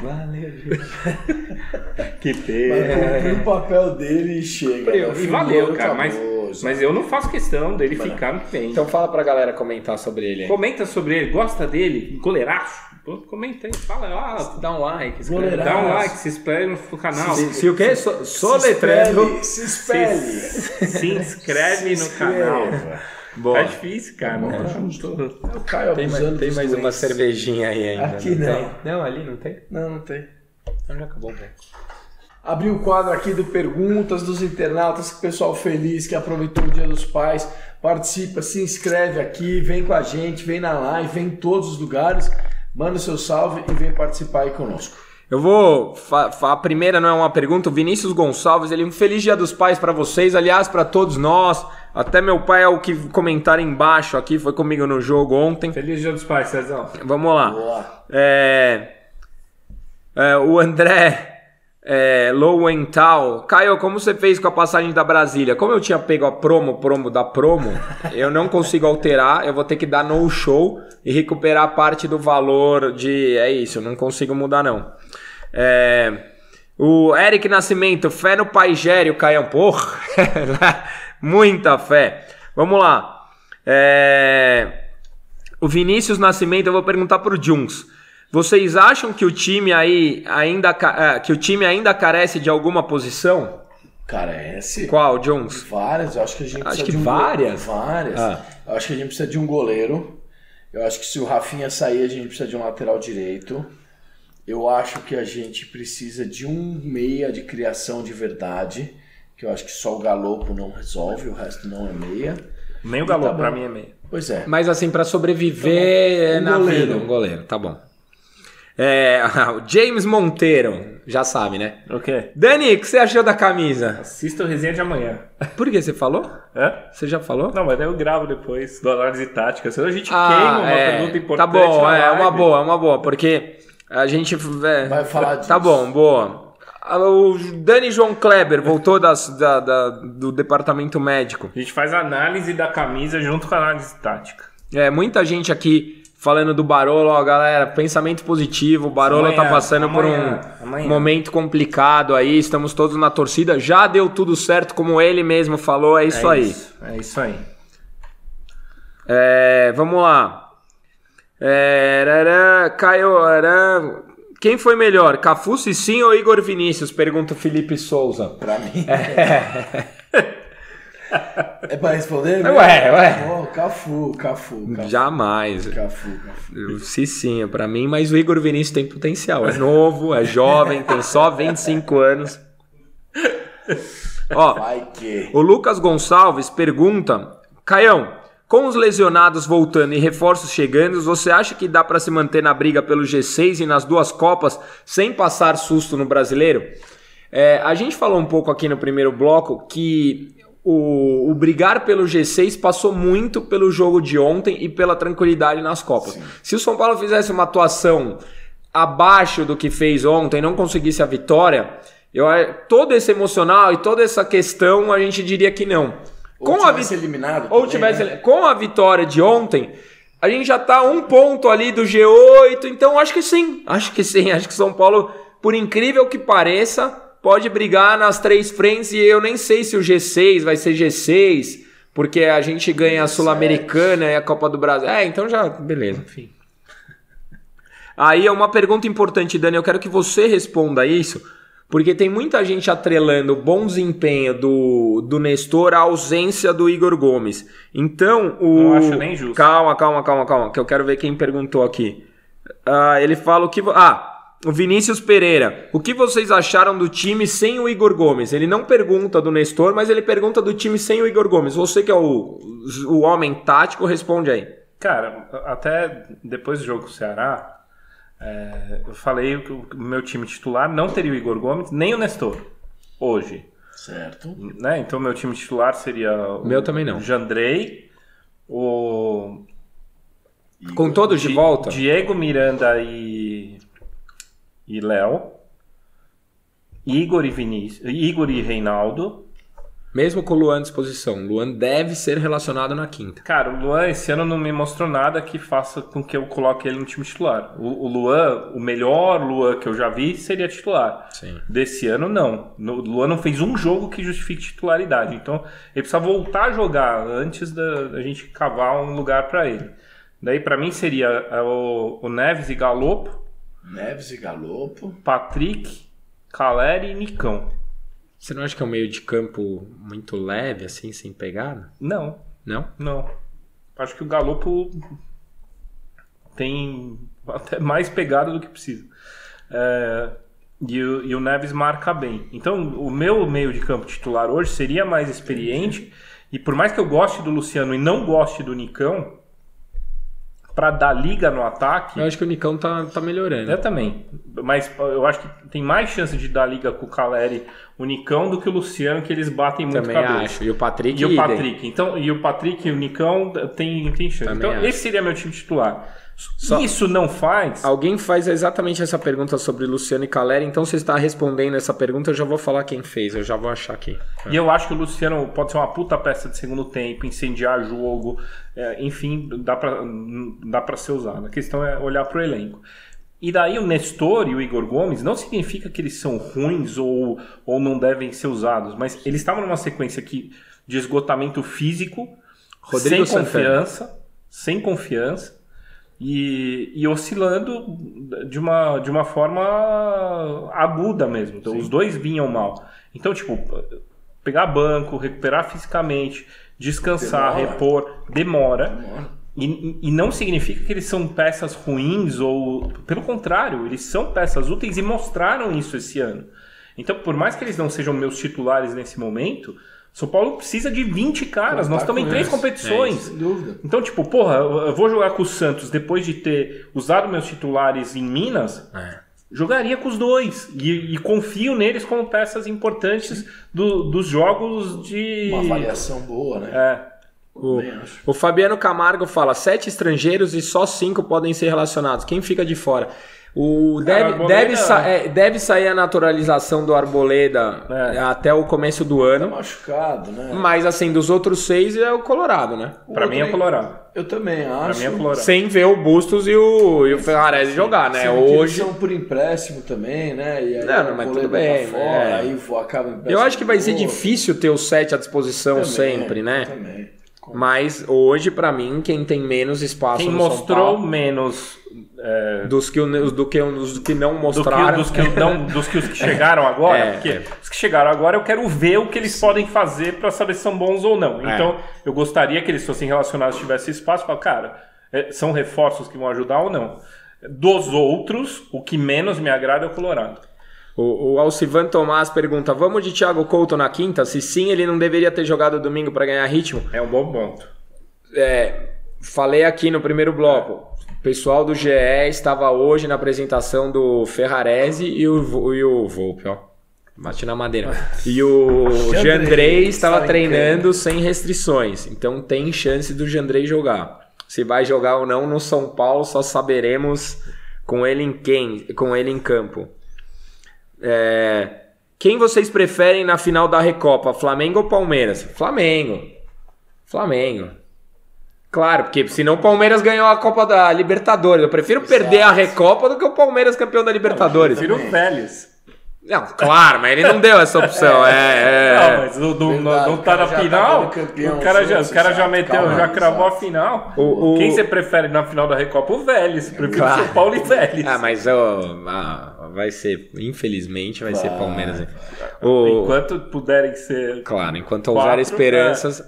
Valeu. Que Mas pena. cumpriu o papel dele e chega. Cumpriu, né? E valeu, cara. Mas, acabou, mas eu não faço questão dele Mas- ficar muito bem. Então fala pra galera comentar sobre ele aí. Comenta sobre ele, gosta dele, goleiraço. Pô, Comenta aí, fala, ah, Dá um like, inscreve. Dá um like, se inscreve no canal, Se, se, se o quê? So, Se soletrando. espelhe, Se espelhe. inscreve Se no canal. Boa. Tá difícil, cara. Não, junto. tô- É o Caio Tem, mais, tem mais uma cervejinha aí ainda. Aqui não. não. Tem? Não, ali não tem? Não, não tem. Então já acabou, velho. Abri o quadro aqui do Perguntas dos Internautas, que o pessoal feliz que aproveitou o Dia dos Pais, participa, se inscreve aqui, vem com a gente, vem na live, vem em todos os lugares, manda o seu salve e vem participar aí conosco. Eu vou. fa- fa- a primeira não é uma pergunta. O Vinícius Gonçalves, ele um feliz dia dos pais pra vocês, aliás, pra todos nós. Até meu pai é o que comentaram embaixo aqui, foi comigo no jogo ontem. Feliz Dia dos Pais, Cezão. Vamos lá. Boa. É, é, o André é, Lowenthal. Caio, como você fez com a passagem da Brasília? Como eu tinha pego a promo, promo da promo, eu não consigo alterar. Eu vou ter que dar no show e recuperar parte do valor de. É isso, eu não consigo mudar, não. É, o Eric Nascimento, fé no Pai Gério, Caião. Porra, muita fé. Vamos lá. É, o Vinícius Nascimento, eu vou perguntar pro Juns. Vocês acham que o time aí ainda é, que o time ainda carece de alguma posição? Carece. Qual, Juns? Várias, eu acho que a gente Acho precisa que de um várias. Go... Várias. Ah. Eu acho que a gente precisa de um goleiro. Eu acho que se o Rafinha sair, a gente precisa de um lateral direito. Eu acho que a gente precisa de um meia de criação de verdade. Que eu acho que só o Galopo não resolve, o resto não é meia. Nem o Tá Galo, bom. pra mim é meio. Pois é. Mas assim, pra sobreviver Tá bom. Um na goleiro. vida, um goleiro, tá bom. É, o James Monteiro, já sabe, né? O quê? Dani, o que você achou da camisa? Assista o resenha de amanhã. Por que você falou? Hã? Você já falou? Não, mas daí eu gravo depois do análise tática. Senão a gente Ah, queima uma é. pergunta Tá importante. bom, na é live. uma boa, é uma boa, porque a gente é, Vai falar disso. Tá bom, boa. Ah, O Dani João Kleber voltou das- da- da- do departamento médico. A gente faz a análise da camisa junto com a análise tática. É, muita gente aqui falando do Barolo, ó, galera, pensamento positivo. O Barolo Amanhã, tá passando amanhã, por um amanhã. momento complicado aí, estamos todos na torcida. Já deu tudo certo, como ele mesmo falou, é isso é aí. Isso, é isso aí. É, vamos lá. É, rará, Caio, rará. quem foi melhor, Cafu sim ou Igor Vinícius? Pergunta o Felipe Souza. Pra mim. É pra responder? mesmo? Ué, ué. Oh, Cafu, Cafu, Cafu. Jamais. Cafu, Cafu. Cicinha, pra mim, mas o Igor Vinícius tem potencial. É novo, é jovem, tem só 25 anos. Ó, Vai que. o Lucas Gonçalves pergunta: Caião, Com os lesionados voltando e reforços chegando, você acha que dá para se manter na briga pelo G6 e nas duas Copas sem passar susto no brasileiro? É, a gente falou um pouco aqui no primeiro bloco que o, o, brigar pelo G6 passou muito pelo jogo de ontem e pela tranquilidade nas Copas. Sim. Se o São Paulo fizesse uma atuação abaixo do que fez ontem, não conseguisse a vitória, eu, todo esse emocional e toda essa questão a gente diria que não. Ou com tivesse a eliminado. Ou também, tivesse né? com a vitória de ontem, a gente já tá um ponto ali do G8, então acho que sim, acho que sim, acho que São Paulo, por incrível que pareça, pode brigar nas três frentes e eu nem sei se o G6 vai ser G6, porque a gente ganha a Sul-Americana e a Copa do Brasil. É, então já, beleza, enfim. Aí é uma pergunta importante, Dani, eu quero que você responda isso, porque tem muita gente atrelando o bom desempenho do, do Nestor à ausência do Igor Gomes. Então, o. Não acho nem justo. Calma, calma, calma, calma, que eu quero ver quem perguntou aqui. Ah, ele fala o que. Ah, Vinícius Pereira, o que vocês acharam do time sem o Igor Gomes? Ele não pergunta do Nestor, mas ele pergunta do time sem o Igor Gomes. Você que é o, o homem tático, responde aí. Cara, até depois do jogo com o Ceará, é, eu falei que o meu time titular não teria o Igor Gomes, nem o Nestor, hoje. Certo. Né? Então, meu time titular seria o meu também não. Jandrei, o... Com todos de volta? Diego Miranda e e Léo, Igor e Vinícius, Igor e Reinaldo. Mesmo com o Luan à disposição, Luan deve ser relacionado na quinta. Cara, o Luan esse ano não me mostrou nada que faça com que eu coloque ele no time titular. O, o Luan, o melhor Luan que eu já vi, seria titular. Sim. Desse ano, não. O Luan não fez um jogo que justifique titularidade. Então, ele precisa voltar a jogar antes da, da gente cavar um lugar para ele. Daí, para mim, seria é, o, o Neves e Galopo Neves e Galopo. Patrick, Caleri e Nicão. Você não acha que é um meio de campo muito leve, assim, sem pegada? Não. Não? Não. Acho que o Galopo tem até mais pegada do que precisa. É, e, o, e, o, Neves marca bem. Então, o meu meio de campo titular hoje seria mais experiente. E por mais que eu goste do Luciano e não goste do Nicão, para dar liga no ataque. Eu acho que o Nicão tá, tá melhorando. Eu também. Mas eu acho que tem mais chance de dar liga com o Caleri, o Nicão, do que o Luciano, que eles batem muito também cabeça. acho. E o Patrick. E o Patrick. Então, e o Patrick e o Nicão tem, tem chance. Também então, acho. esse seria meu time titular. Só Isso não faz. Alguém faz exatamente essa pergunta sobre Luciano e Caleri, então você está respondendo essa pergunta, eu já vou falar quem fez, eu já vou achar aqui. E eu acho que o Luciano pode ser uma puta peça de segundo tempo, incendiar jogo, é, enfim, dá pra, dá pra ser usado. A questão é olhar pro elenco. E daí o Nestor e o Igor Gomes não significa que eles são ruins ou, ou não devem ser usados, mas eles estavam numa sequência aqui de esgotamento físico, Rodrigo sem Santana. confiança, sem confiança e, e, oscilando de uma, de uma forma aguda mesmo. Então, Sim. os dois vinham mal. Então, tipo, pegar banco, recuperar fisicamente, descansar, demora. repor, demora. demora. E, e, não significa que eles são peças ruins ou. Pelo contrário, eles são peças úteis e mostraram isso esse ano. Então, por mais que eles não sejam meus titulares nesse momento, são Paulo precisa de 20 caras. Nós estamos em três competições. É, sem dúvida. Então, tipo, porra, eu vou jogar com o Santos depois de ter usado meus titulares em Minas. É. Jogaria com os dois. E, e, confio neles como peças importantes do, dos jogos de. Uma avaliação boa, né? É. O, o, Fabiano Camargo fala: sete estrangeiros e só cinco podem ser relacionados. Quem fica de fora? O deve, deve, sa é, deve sair a naturalização do Arboleda é. até o começo do ano. Tá machucado, né? Mas assim, dos outros seis é o Colorado, né? Para mim é o Colorado. Eu também acho. Pra mim é o Colorado. Sem ver o Bustos e o, e o Ferrarese jogar, né? Hoje são por empréstimo também, né? E aí não, não mas tudo bem. Tá fora, é. aí acaba Eu acho que vai ser difícil ter os sete à disposição também, sempre, né? Também. Mas hoje, para mim, quem tem menos espaço quem no mostrou menos é... Dos, que, do que, dos que não mostraram. Do que, dos, que não, dos que os que chegaram agora. É. Porque os que chegaram agora eu quero ver o que eles Sim. podem fazer para saber se são bons ou não. É. Então eu gostaria que eles fossem relacionados, tivesse espaço. Falar, cara, é, são reforços que vão ajudar ou não. Dos outros, o que menos me agrada é o Colorado. O, o Alcivan Tomás pergunta: Vamos de Thiago Couto na quinta? Se sim, ele não deveria ter jogado domingo para ganhar ritmo? É um bom ponto. é, falei aqui no primeiro bloco. O pessoal do GE estava hoje na apresentação do Ferrarese e o, e o Volpe, ó. Bate na madeira. E o Jandrei estava treinando sem restrições. Então tem chance do Jandrei jogar. Se vai jogar ou não no São Paulo, só saberemos com ele em quem, com ele em campo. É, quem vocês preferem na final da Recopa, Flamengo ou Palmeiras? Flamengo. Flamengo. Claro, porque senão o Palmeiras ganhou a Copa da Libertadores. Eu prefiro perder a Recopa do que o Palmeiras campeão da Libertadores. Prefiro o Vélez. Não, claro, mas ele não deu essa opção. É, Não, é. mas o do, Verdade, não tá na tá final. dando campeão, o cara já, o cara já meteu, Calma, já cravou a final. O- o- Quem você prefere na final da Recopa? O Vélez. Prefiro Claro. São Paulo e Vélez. Ah, mas ó, ah, vai ser, infelizmente, vai ser. Palmeiras. O, Enquanto puderem ser. Claro, enquanto houver Quatro, esperanças.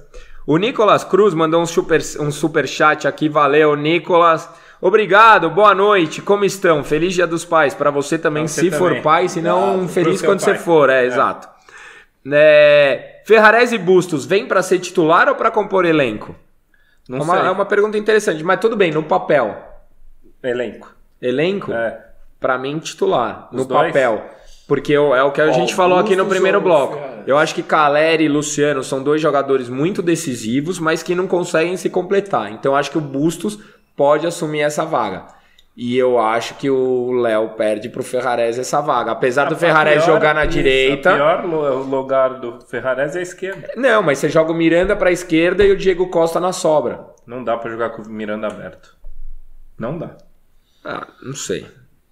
O Nicolas Cruz mandou um super, um super chat aqui, valeu, Nicolas. Obrigado, boa noite, como estão? Feliz Dia dos Pais para você também, você se também. for pai, se não, feliz quando você pai. for, é, É. exato. É, e Bustos, vem para ser titular ou para compor elenco? Não é, uma, sei. é uma pergunta interessante, mas tudo bem, no papel. Elenco. Elenco? É. Pra mim, titular, Os no dois? papel. Porque eu- é o que a Ó, gente falou aqui no primeiro bloco. Ferrarese? Eu acho que Caleri e Luciano são dois jogadores muito decisivos, mas que não conseguem se completar. Então eu acho que o Bustos pode assumir essa vaga. E eu acho que o Léo perde pro Ferrarese essa vaga. Apesar do A Ferrarese pior- jogar na isso, direita. O pior lugar do Ferrarese é a esquerda. Não, mas você joga o Miranda pra esquerda e o Diego Costa na sobra. Não dá pra jogar com o Miranda aberto. Não dá. Ah, não sei.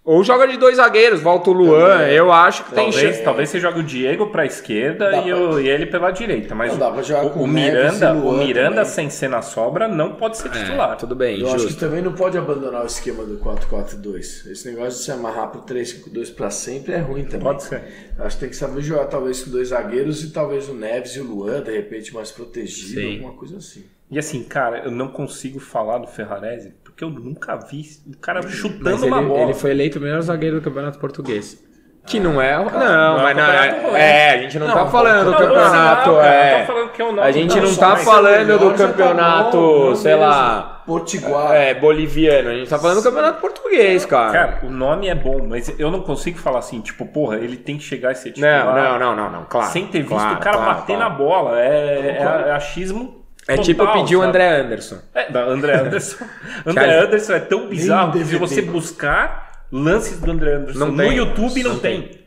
Ou joga de dois zagueiros, volta o Luan. Também. Eu acho que tem Talvez, chance. talvez você jogue o Diego pra esquerda Dá e, pra- o- e ele pela direita. Mas Não, dá pra jogar o, com o Neves Miranda, Luan o Miranda sem ser na sobra não pode ser titular. É, tudo bem, Eu acho justo. que também não pode abandonar o esquema do 4-4-2. Esse negócio de se amarrar pro 3-5-2 pra sempre é ruim também. Pode ser. Acho que tem que saber jogar talvez com dois zagueiros e talvez o Neves e o Luan, de repente, mais protegido, Sim. alguma coisa assim. E assim, cara, eu não consigo falar do Ferrarese porque eu nunca vi o cara Mas chutando ele, uma bola. ele foi eleito o melhor zagueiro do Campeonato Português. Que não é. Não, não é mas não campeonato é. É, a gente não, Não, tá falando do não, campeonato. não, cara, é. não tô falando que é o nome. A gente Não, não, tá mais falando do já tá campeonato, bom, não sei mesmo. lá, Potiguar. é, boliviano. A gente tá falando do campeonato português, cara. Cara, o nome é bom, mas eu não consigo falar assim, tipo, porra, ele tem que chegar e ser titular. Não, não, não, não, não, claro. Sem ter visto claro, o cara claro, bater claro. na bola. É, é, é achismo. É total, tipo pedir o? André Anderson. É, da André Anderson. André Anderson é tão bizarro que se você buscar lances do André Anderson Não no tem. YouTube, não, Não tem. tem.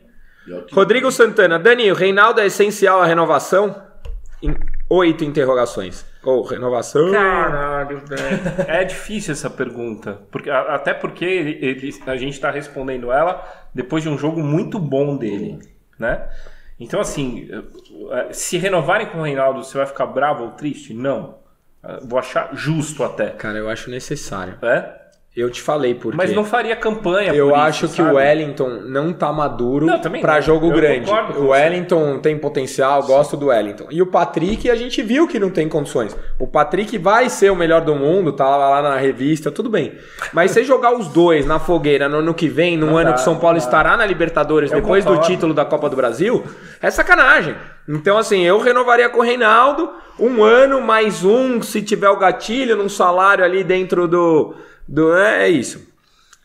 Rodrigo Santana, Dani, o Reinaldo é essencial à renovação? Em oito interrogações. Ou renovação. Caralho, velho. É difícil essa pergunta. Porque, até porque ele- ele- a gente tá respondendo ela depois de um jogo muito bom dele, né? Então, assim, se renovarem com o Reinaldo, você vai ficar bravo ou triste? Não. Eh, Vou achar justo até. Cara, eu acho necessário. É? Eu te falei por quê. Mas não faria campanha Eu acho que o sabe? Wellington não tá maduro não. jogo Eu grande. concordo com O você. Wellington tem potencial, gosto do Wellington. E o Patrick, a gente viu que não tem condições. O Patrick vai ser o melhor do mundo, tá lá na revista, tudo bem. Mas você jogar os dois na fogueira no ano que vem, no Não ano dá, que São Paulo estará na Libertadores, Eu depois do concordo. título da Copa do Brasil, é sacanagem. Então, assim, eu renovaria com o Reinaldo um ano mais um, se tiver o gatilho, num salário ali dentro do. Do é, é isso.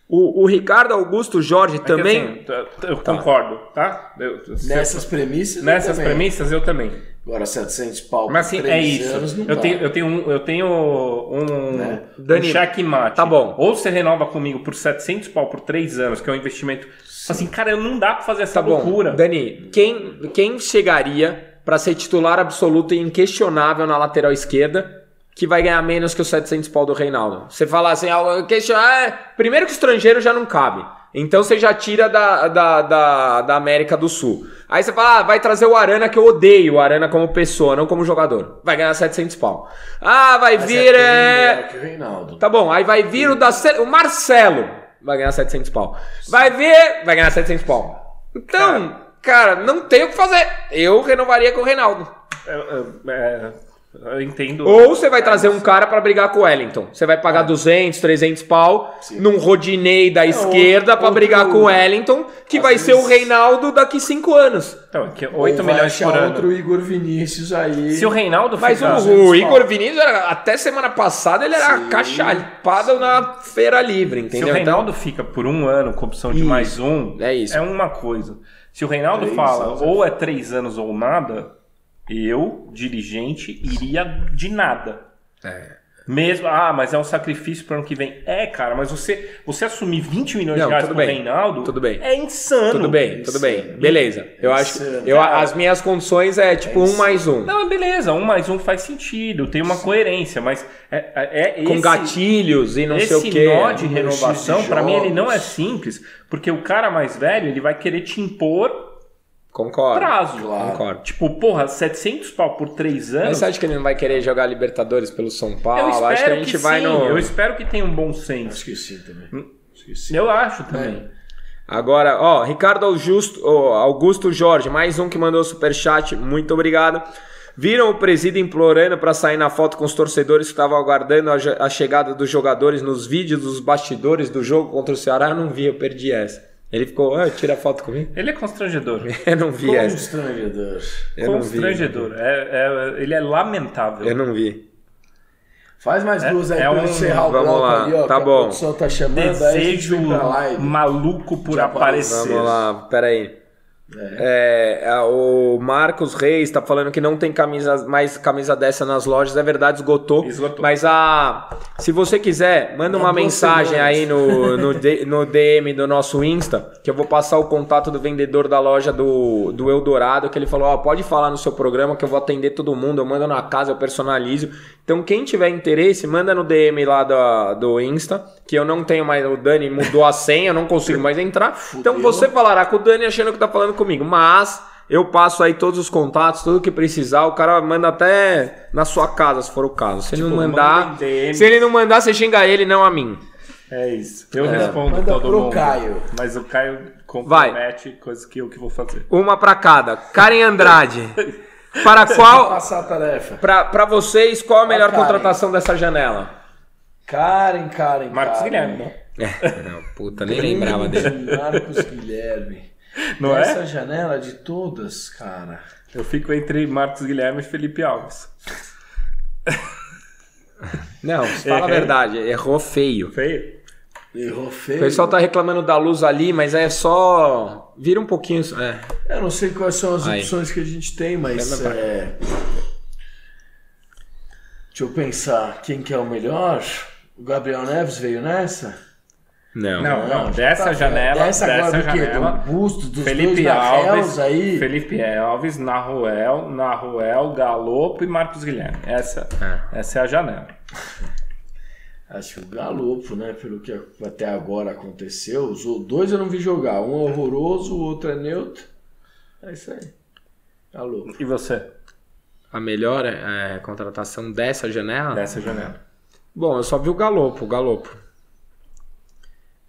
O, o Ricardo Augusto Jorge É que, também. assim, eu concordo, tá? Eu- Nessas premissas. eu nessas também. premissas eu também. Agora 700 pau por Mas assim, três é isso. anos não Eu dá. tenho, eu tenho um, eu tenho um, Né? um Dani, checkmate. tá bom. Ou você renova comigo por 700 pau por 3 anos, que é um investimento. Assim, cara, não dá pra fazer essa Tá bom. loucura. Dani, quem, quem chegaria pra ser titular absoluto e inquestionável na lateral esquerda que vai ganhar menos que os 700 pau do Reinaldo? Você fala assim, ah, é, primeiro que estrangeiro já não cabe. Então você já tira da, da, da, da América do Sul. Aí você fala, ah, vai trazer o Arana, que eu odeio o Arana como pessoa, não como jogador. Vai ganhar 700 pau. Ah, vai Mas vir. é bem É... Reinaldo. Tá bom, aí vai vir o, da, o Marcelo, vai ganhar 700 pau. Vai vir, vai ganhar 700 pau. Então, cara, não tem o que fazer. Eu renovaria com o Reinaldo. É, é, é, Eu entendo. Ou você vai trazer um cara pra brigar com o Wellington. Você vai pagar 200, 300 pau num Rodinei da esquerda pra outro- brigar com o Wellington, que vai ser o vezes- Reinaldo daqui 5 anos. Então, que Ou 8 vai milhões por ano. outro Igor Vinícius aí. Se o Reinaldo Mas ficar- o, o Igor Vinícius, era- até semana passada, ele era cachalhado na feira livre, Se entendeu? o Então, Reinaldo fica por um ano com opção de Isso, mais um, é isso. uma coisa. Se o Reinaldo Três fala anos, ou é três anos ou nada, eu, dirigente, iria de nada. É. Mesmo, ah, mas é um sacrifício para ano que vem. É, cara, mas você, você assumir 20 milhões Não, de reais tudo pro bem, Reinaldo tudo bem. é insano. tudo bem, tudo bem. Beleza. Eu acho Insano. eu, as minhas condições é tipo um mais um. Não, beleza, um mais um faz sentido, tem uma coerência, mas é, é, é Com esse- gatilhos e não esse sei o quê. nó de renovação, pra mim, ele não é simples, porque o cara mais velho, ele vai querer te impor Concordo. prazo. Claro. Concordo. Tipo, porra, 700 pau por 3 Mas anos. você acha que ele não vai querer jogar Libertadores pelo São Paulo? Eu espero acho que a gente vai sim, no. Eu espero que tenha um bom Acho senso. que sim também. Hum. Acho que sim. Eu acho também. Agora, ó, Ricardo Augusto, ó, Augusto Jorge, mais um que mandou superchat, muito obrigado. Viram o presídio implorando para sair na foto com os torcedores que estavam aguardando a, a chegada dos jogadores nos vídeos dos bastidores do jogo contra o Ceará? Eu não vi, eu perdi essa. Ele ficou, ah, tira foto comigo? Ele é constrangedor. Eu não vi essa. Constrangedor. Eu não vi. constrangedor. É, é- ele é lamentável. Eu não vi. Faz mais duas aí é pra um- encerrar o bloco lá, ali, ó. tá que bom. A produção tá chamando, aí Desejo live. maluco por Já aparecer. Vamos lá, peraí. É, é, o Marcos Reis tá falando que não tem camisa, mais camisa dessa nas lojas. É verdade, esgotou. Esgotou. Mas a, se você quiser, manda uma Há duas mensagem aí no, no, D- no DM do nosso Insta, que eu vou passar o contato do vendedor da loja do, do Eldorado, que ele falou, ó, pode falar no seu programa que eu vou atender todo mundo, eu mando na casa, eu personalizo. Então quem tiver interesse, manda no DM lá do, do Insta, que eu não tenho mais, o Dani mudou a senha, eu não consigo mais entrar. Então você falará com o Dani achando que tá falando comigo, mas... Eu passo aí todos os contatos, tudo que precisar. O cara manda até na sua casa, se for o caso. Se ele não Tipo, mandar, manda se ele não mandar, você xinga ele, não a mim. É isso. Eu respondo Manda todo pro mundo. Caio. Mas o Caio compromete coisas que eu que vou fazer. Uma pra cada. Karen Andrade. Para qual, Passar a tarefa. pra, pra vocês, qual a melhor contratação dessa janela? Karen, Karen, Marcos Karen. Guilherme, não? É, não, puta, nem lembrava dele. Marcos Guilherme. Não é? Essa janela de todas, cara. Eu fico entre Marcos Guilherme e Felipe Alves. Não, fala a Errei. verdade, errou feio. Feio? Errou O feio. pessoal tá reclamando da luz ali, mas é só. Vira um pouquinho. É. Eu não sei quais são as Aí. opções que a gente tem, mas. É... Deixa eu pensar. Quem que é o melhor? O Gabriel Neves veio nessa? Não. Não, não. Dessa tá- janela. Dessa dessa agora do quê? janela. Do busto dos Felipe dois Alves, aí? Felipe Alves, Naruel, Naruel, Galopo e Marcos Guilherme. Essa, essa é a janela. Acho que o Galopo, né? Pelo que até agora aconteceu. Os dois eu não vi jogar. Um é horroroso, o outro é neutro. É isso aí. Galopo. E você? A melhor é, contratação dessa janela? Dessa janela. Bom, eu só vi o Galopo, o Galopo.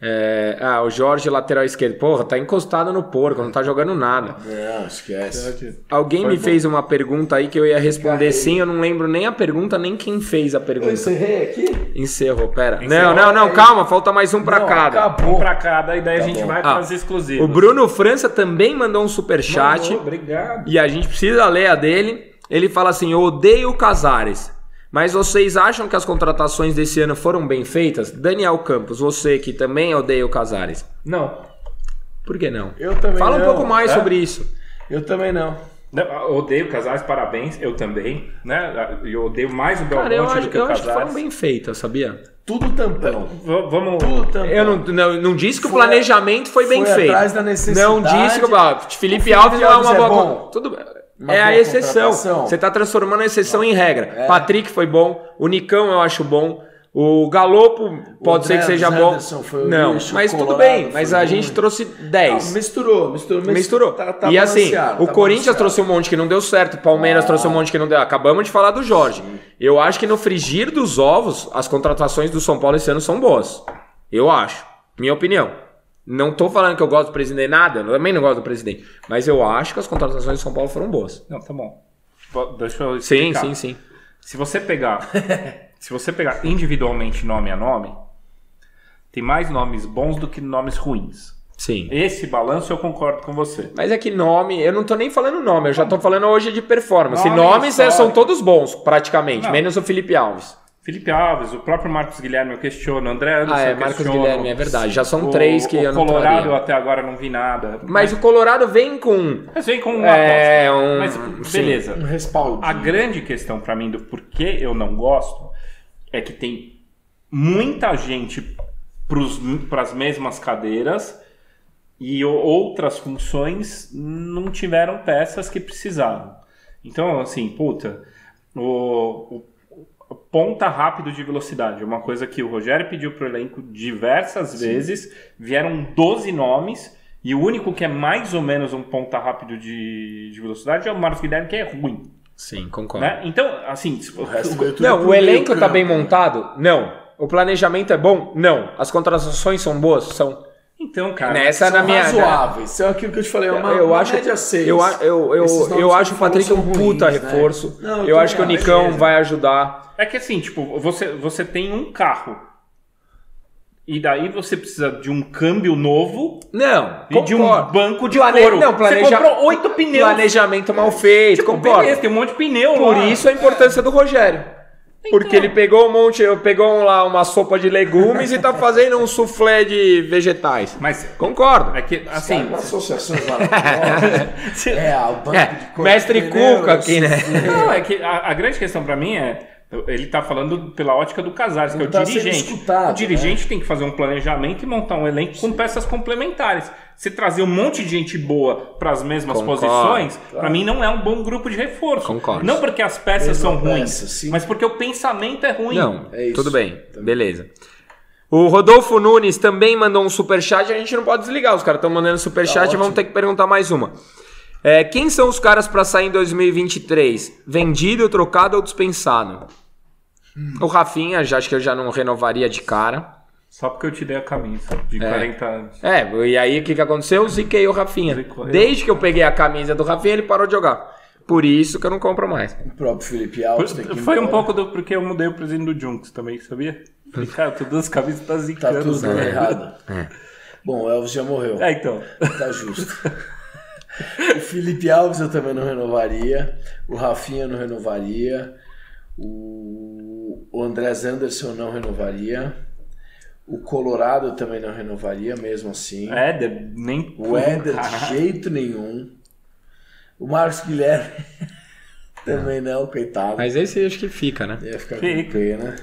É, ah, o Jorge, lateral esquerdo. Porra, tá encostado no porco, não tá jogando nada. Não, esquece. Alguém me fez uma pergunta aí que eu ia responder sim, eu não lembro nem a pergunta, nem quem fez a Eu pergunta. encerrei aqui? Encerrou, pera. Encerrou? Não, não, não, calma, falta mais um pra Não, cada. acabou. Um pra cada, e daí a gente bom. vai Ah, para as exclusivas. O Bruno França também mandou um superchat. Mandou, Obrigado. E a gente precisa ler a dele. Ele fala assim: Eu odeio o Casares. Mas vocês acham que as contratações desse ano foram bem feitas? Daniel Campos, você que também odeia o Casares. Não. Por que não? Eu também Fala um não. pouco mais É? sobre isso. Eu também não. Não, eu odeio casais, parabéns, eu também, né? Eu odeio mais o Cara, eu, Belmonte acho, do que eu o acho que Casares. foram bem feitas, sabia? Tudo tampão. V- Vamos. Tudo tampão. Eu não, não, não disse que o Foi- planejamento foi bem foi feito. atrás da necessidade. Não disse que ah, Felipe, Felipe Alves não é Alves uma é boa. bom. con- Tudo bem. Uma é a exceção. Você está transformando a exceção em regra. Patrick foi bom, o Nicão eu acho bom, o Galopo pode ser que seja bom. O Não, lixo, mas o tudo bem. Mas a ruim. gente trouxe Não, 10. misturou, misturou, mas Misturou. Tá, tá e assim, o tá Corinthians trouxe um monte que não deu certo, o Palmeiras trouxe um monte que não deu. Acabamos de falar do Jorge. Eu acho que no frigir dos ovos, as contratações do São Paulo esse ano são boas. Eu acho. Minha opinião. Não tô falando que eu gosto do presidente nada, eu também não gosto do presidente. Mas eu acho que as contratações do São Paulo foram boas. Não, tá bom. Bo- Deixa eu Sim, explicar. sim, sim. Se você pegar, se você pegar individualmente nome a nome, tem mais nomes bons do que nomes ruins. Sim. Esse balanço eu concordo com você. Mas é que nome, eu não tô nem falando nome, eu já tô falando hoje de performance. Nome Nomes é, são todos bons, praticamente, Não. menos o Felipe Alves. Felipe Alves, o próprio Marcos Guilherme eu questiono, André Anderson Ah, é, Marcos questiono. Guilherme, é verdade. Já são O- três que o eu não Colorado até agora não vi nada. Mas o Colorado vem com. Mas vem com uma É, aposta. um- Mas sim. beleza. Um respaldo. A grande questão pra mim do porquê eu não gosto é que tem muita gente para as mesmas cadeiras e outras funções não tiveram peças que precisavam. Então, assim, puta, o, o- o ponta rápido de velocidade, é uma coisa que o Rogério pediu pro elenco diversas vezes, vieram 12 nomes. E o único que é mais ou menos um ponta rápido de, de velocidade é o Marcos Guilherme, que é ruim. Sim, concordo. Né? Então, assim, O tudo Não, pro o elenco tá campo, bem né? montado? Não. O planejamento é bom? Não. As contratações são boas? São. Então, cara, Nessa São na minha. razoáveis. São aquilo que eu te falei, é uma, eu uma acho, média 6. eu, eu, eu, eu acho o Patrick um puta ruins, né? reforço. Não, eu acho que o Nicão vai ajudar. É que assim, tipo, você, você tem um carro. E daí você precisa de um câmbio novo Não, e de um banco de Plane- couro. Não, planeja- Você comprou oito pneus. Planejamento mal feito, Tipo, concordo. beleza, tem um monte de pneu Por lá. isso a importância do Rogério. Porque ele pegou um monte, pegou lá uma sopa de legumes e tá fazendo um soufflé de vegetais. Mas Concordo. é que, Assim, assim, associações maravilhosas. é, o banco de É, cor- mestre. Cuca aqui, né? Não, é que a, a grande questão pra mim é. Ele tá falando pela ótica do Casares, que é o tá dirigente. o dirigente tem que fazer um planejamento e montar um elenco com peças complementares. Se trazer um monte de gente boa para as mesmas Concordo. posições, pra mim não é um bom grupo de reforço. Concordo. Não porque as peças Mesma são ruins, peça, sim. mas porque o pensamento é ruim. Não, É isso. tudo bem, beleza. O Rodolfo Nunes também mandou um superchat, a gente não pode desligar, os caras estão mandando superchat Tá e vamos ter que perguntar mais uma. É, quem são os caras para sair em 2023? Vendido, trocado ou dispensado? Hum. O Rafinha, já acho que eu já não renovaria de cara. Só porque eu te dei a camisa de 40 anos. É, e aí o que, que aconteceu? Eu ziquei o Rafinha. Desde que eu peguei a camisa do Rafinha, ele parou de jogar. Por isso que eu não compro mais. O próprio Felipe Alves tem que ir Foi um pouco do porque eu mudei o presente do Junks também, sabia? Falei, cara, todas as camisas tá Tá zicando. tudo né? errado. Bom, o Elvis já morreu. É, então. Tá justo. o Felipe Alves eu também não renovaria. O Rafinha eu não renovaria. O, o Andrés Anderson não renovaria. O Colorado também não renovaria, mesmo assim. Éder, nem. O Éder de jeito nenhum. O Marcos Guilherme também não, coitado. Mas esse acho que fica, né? Ia ficar Fica. com pena.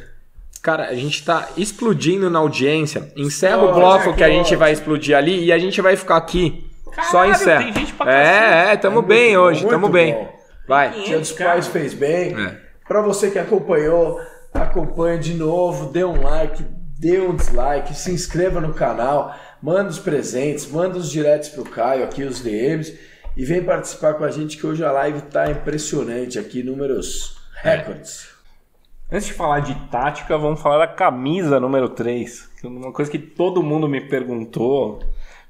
Cara, a gente tá explodindo na audiência. Encerra o Ótimo, bloco que a gente vai explodir ali e a gente vai ficar aqui. Só Caralho, encerra. tem gente pra é, é, tamo É bem bom, hoje, muito tamo bem. bom. Vai. Dia dos. Pais fez bem. É. Pra você que acompanhou, acompanhe de novo, dê um like, dê um dislike, se inscreva no canal, manda os presentes, manda os diretos pro Caio aqui, os DMs, e vem participar com a gente que hoje a live tá impressionante aqui, números recordes. Antes de falar de tática, vamos falar da camisa número 3. que é Uma coisa que todo mundo me perguntou.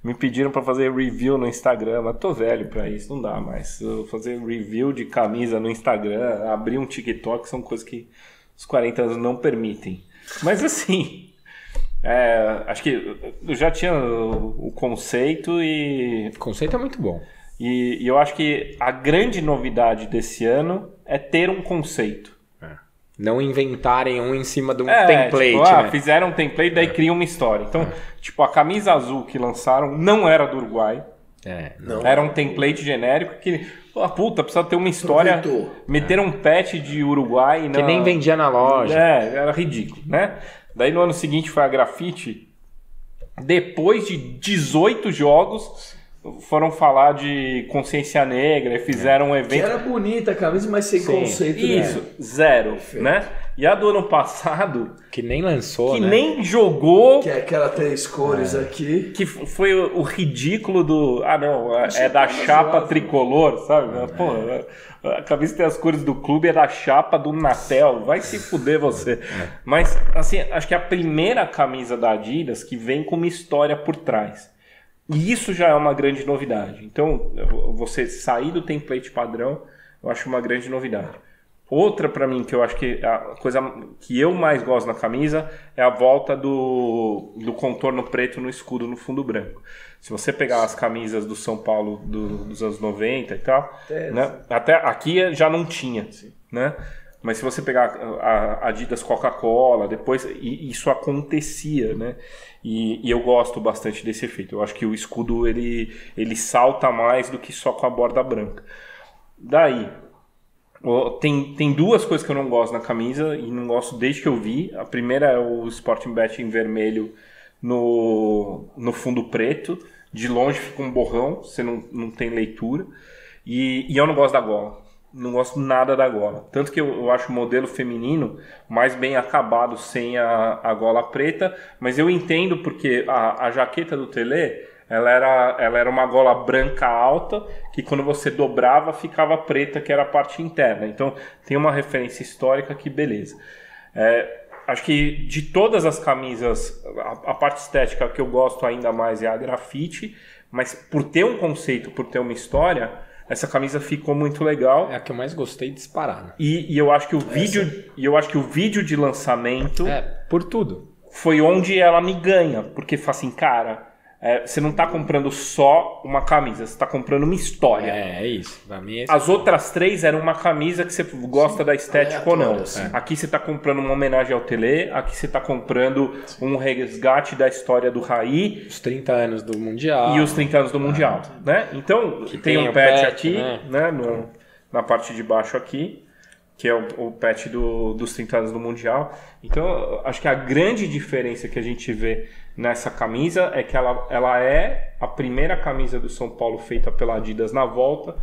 Me pediram pra fazer review no Instagram, mas tô velho pra isso, não dá mais. Eu fazer review de camisa no Instagram, abrir um TikTok são coisas que os 40 anos não permitem. Mas assim, é, acho que eu já tinha o, o conceito e O conceito é muito bom. e, e eu acho que a grande novidade desse ano é ter um conceito. Não inventarem um em cima de um É, template, tipo, ah, né? fizeram um template, daí criam uma história. Então, tipo, a camisa azul que lançaram não era do Uruguai. É. Não. Era um template genérico que, pô, puta, precisa ter uma história. Aproveitou. Meteram um patch de Uruguai Que na- nem vendia na loja. É, era ridículo, né? Daí no ano seguinte foi a grafite. Depois de 18 jogos, foram falar de consciência negra e fizeram um Que evento. era bonita a camisa, mas sem Sim. conceito Isso, né? zero, Perfeito. né? E a do ano passado, Que nem lançou, que né? nem jogou, Que é aquela três cores É. aqui. que foi o, o ridículo do. Ah, não, é, é da chapa zoado. tricolor, sabe? É. Pô, a- a camisa tem as cores do clube, é da chapa do Natel. Vai se fuder você. É. Mas, assim, acho que é a primeira camisa da Adidas que vem com uma história por trás. E isso já é uma grande novidade. Então, você sair do template padrão, eu acho uma grande novidade. Outra para mim que eu acho que a coisa que eu mais gosto na camisa é a volta do, do contorno preto no escudo no fundo branco. Se você pegar as camisas do São Paulo do, dos anos 90 e tal, Até- né? até aqui já não tinha, né? Mas se você pegar a Adidas Coca-Cola, depois isso acontecia, né? E, e eu gosto bastante desse efeito. Eu acho que o escudo ele, ele salta mais do que só com a borda branca. Daí, Tem, tem duas coisas que eu não gosto na camisa e não gosto desde que eu vi. A primeira é o Sporting Bet em vermelho no, no fundo preto. De longe fica um borrão, você não, não tem leitura. E, e eu não gosto da gola. Não gosto nada da gola. Tanto que eu, eu acho o modelo feminino mais bem acabado sem a, a gola preta. Mas eu entendo porque a, a jaqueta do Tele ela era, ela era uma gola branca alta que quando você dobrava ficava preta, que era a parte interna. Então tem uma referência histórica que beleza. É, acho que de todas as camisas, a, a parte estética que eu gosto ainda mais é a grafite, mas por ter um conceito, por ter uma história, essa camisa ficou muito legal. É a que eu mais gostei disparar. Né? E, e eu acho que o vídeo, e eu acho que o vídeo de lançamento É, por tudo. foi onde ela me ganha, porque fala assim, cara, é, você não tá comprando só uma camisa, você tá comprando uma história. É, é isso. Pra mim é isso. As outras três eram uma camisa que você gosta da estética ou não. sim. Aqui você tá comprando uma homenagem ao Tele, aqui você tá comprando um resgate da história do Raí Os 30 anos do Mundial. e os 30 anos do Mundial, né? Então, tem, tem um patch patch, aqui, né? né, no- na parte de baixo aqui, que é o, o patch do, dos 30 anos do Mundial. Então, acho que a grande diferença que a gente vê nessa camisa é que ela, ela é a primeira camisa do São Paulo feita pela Adidas na volta,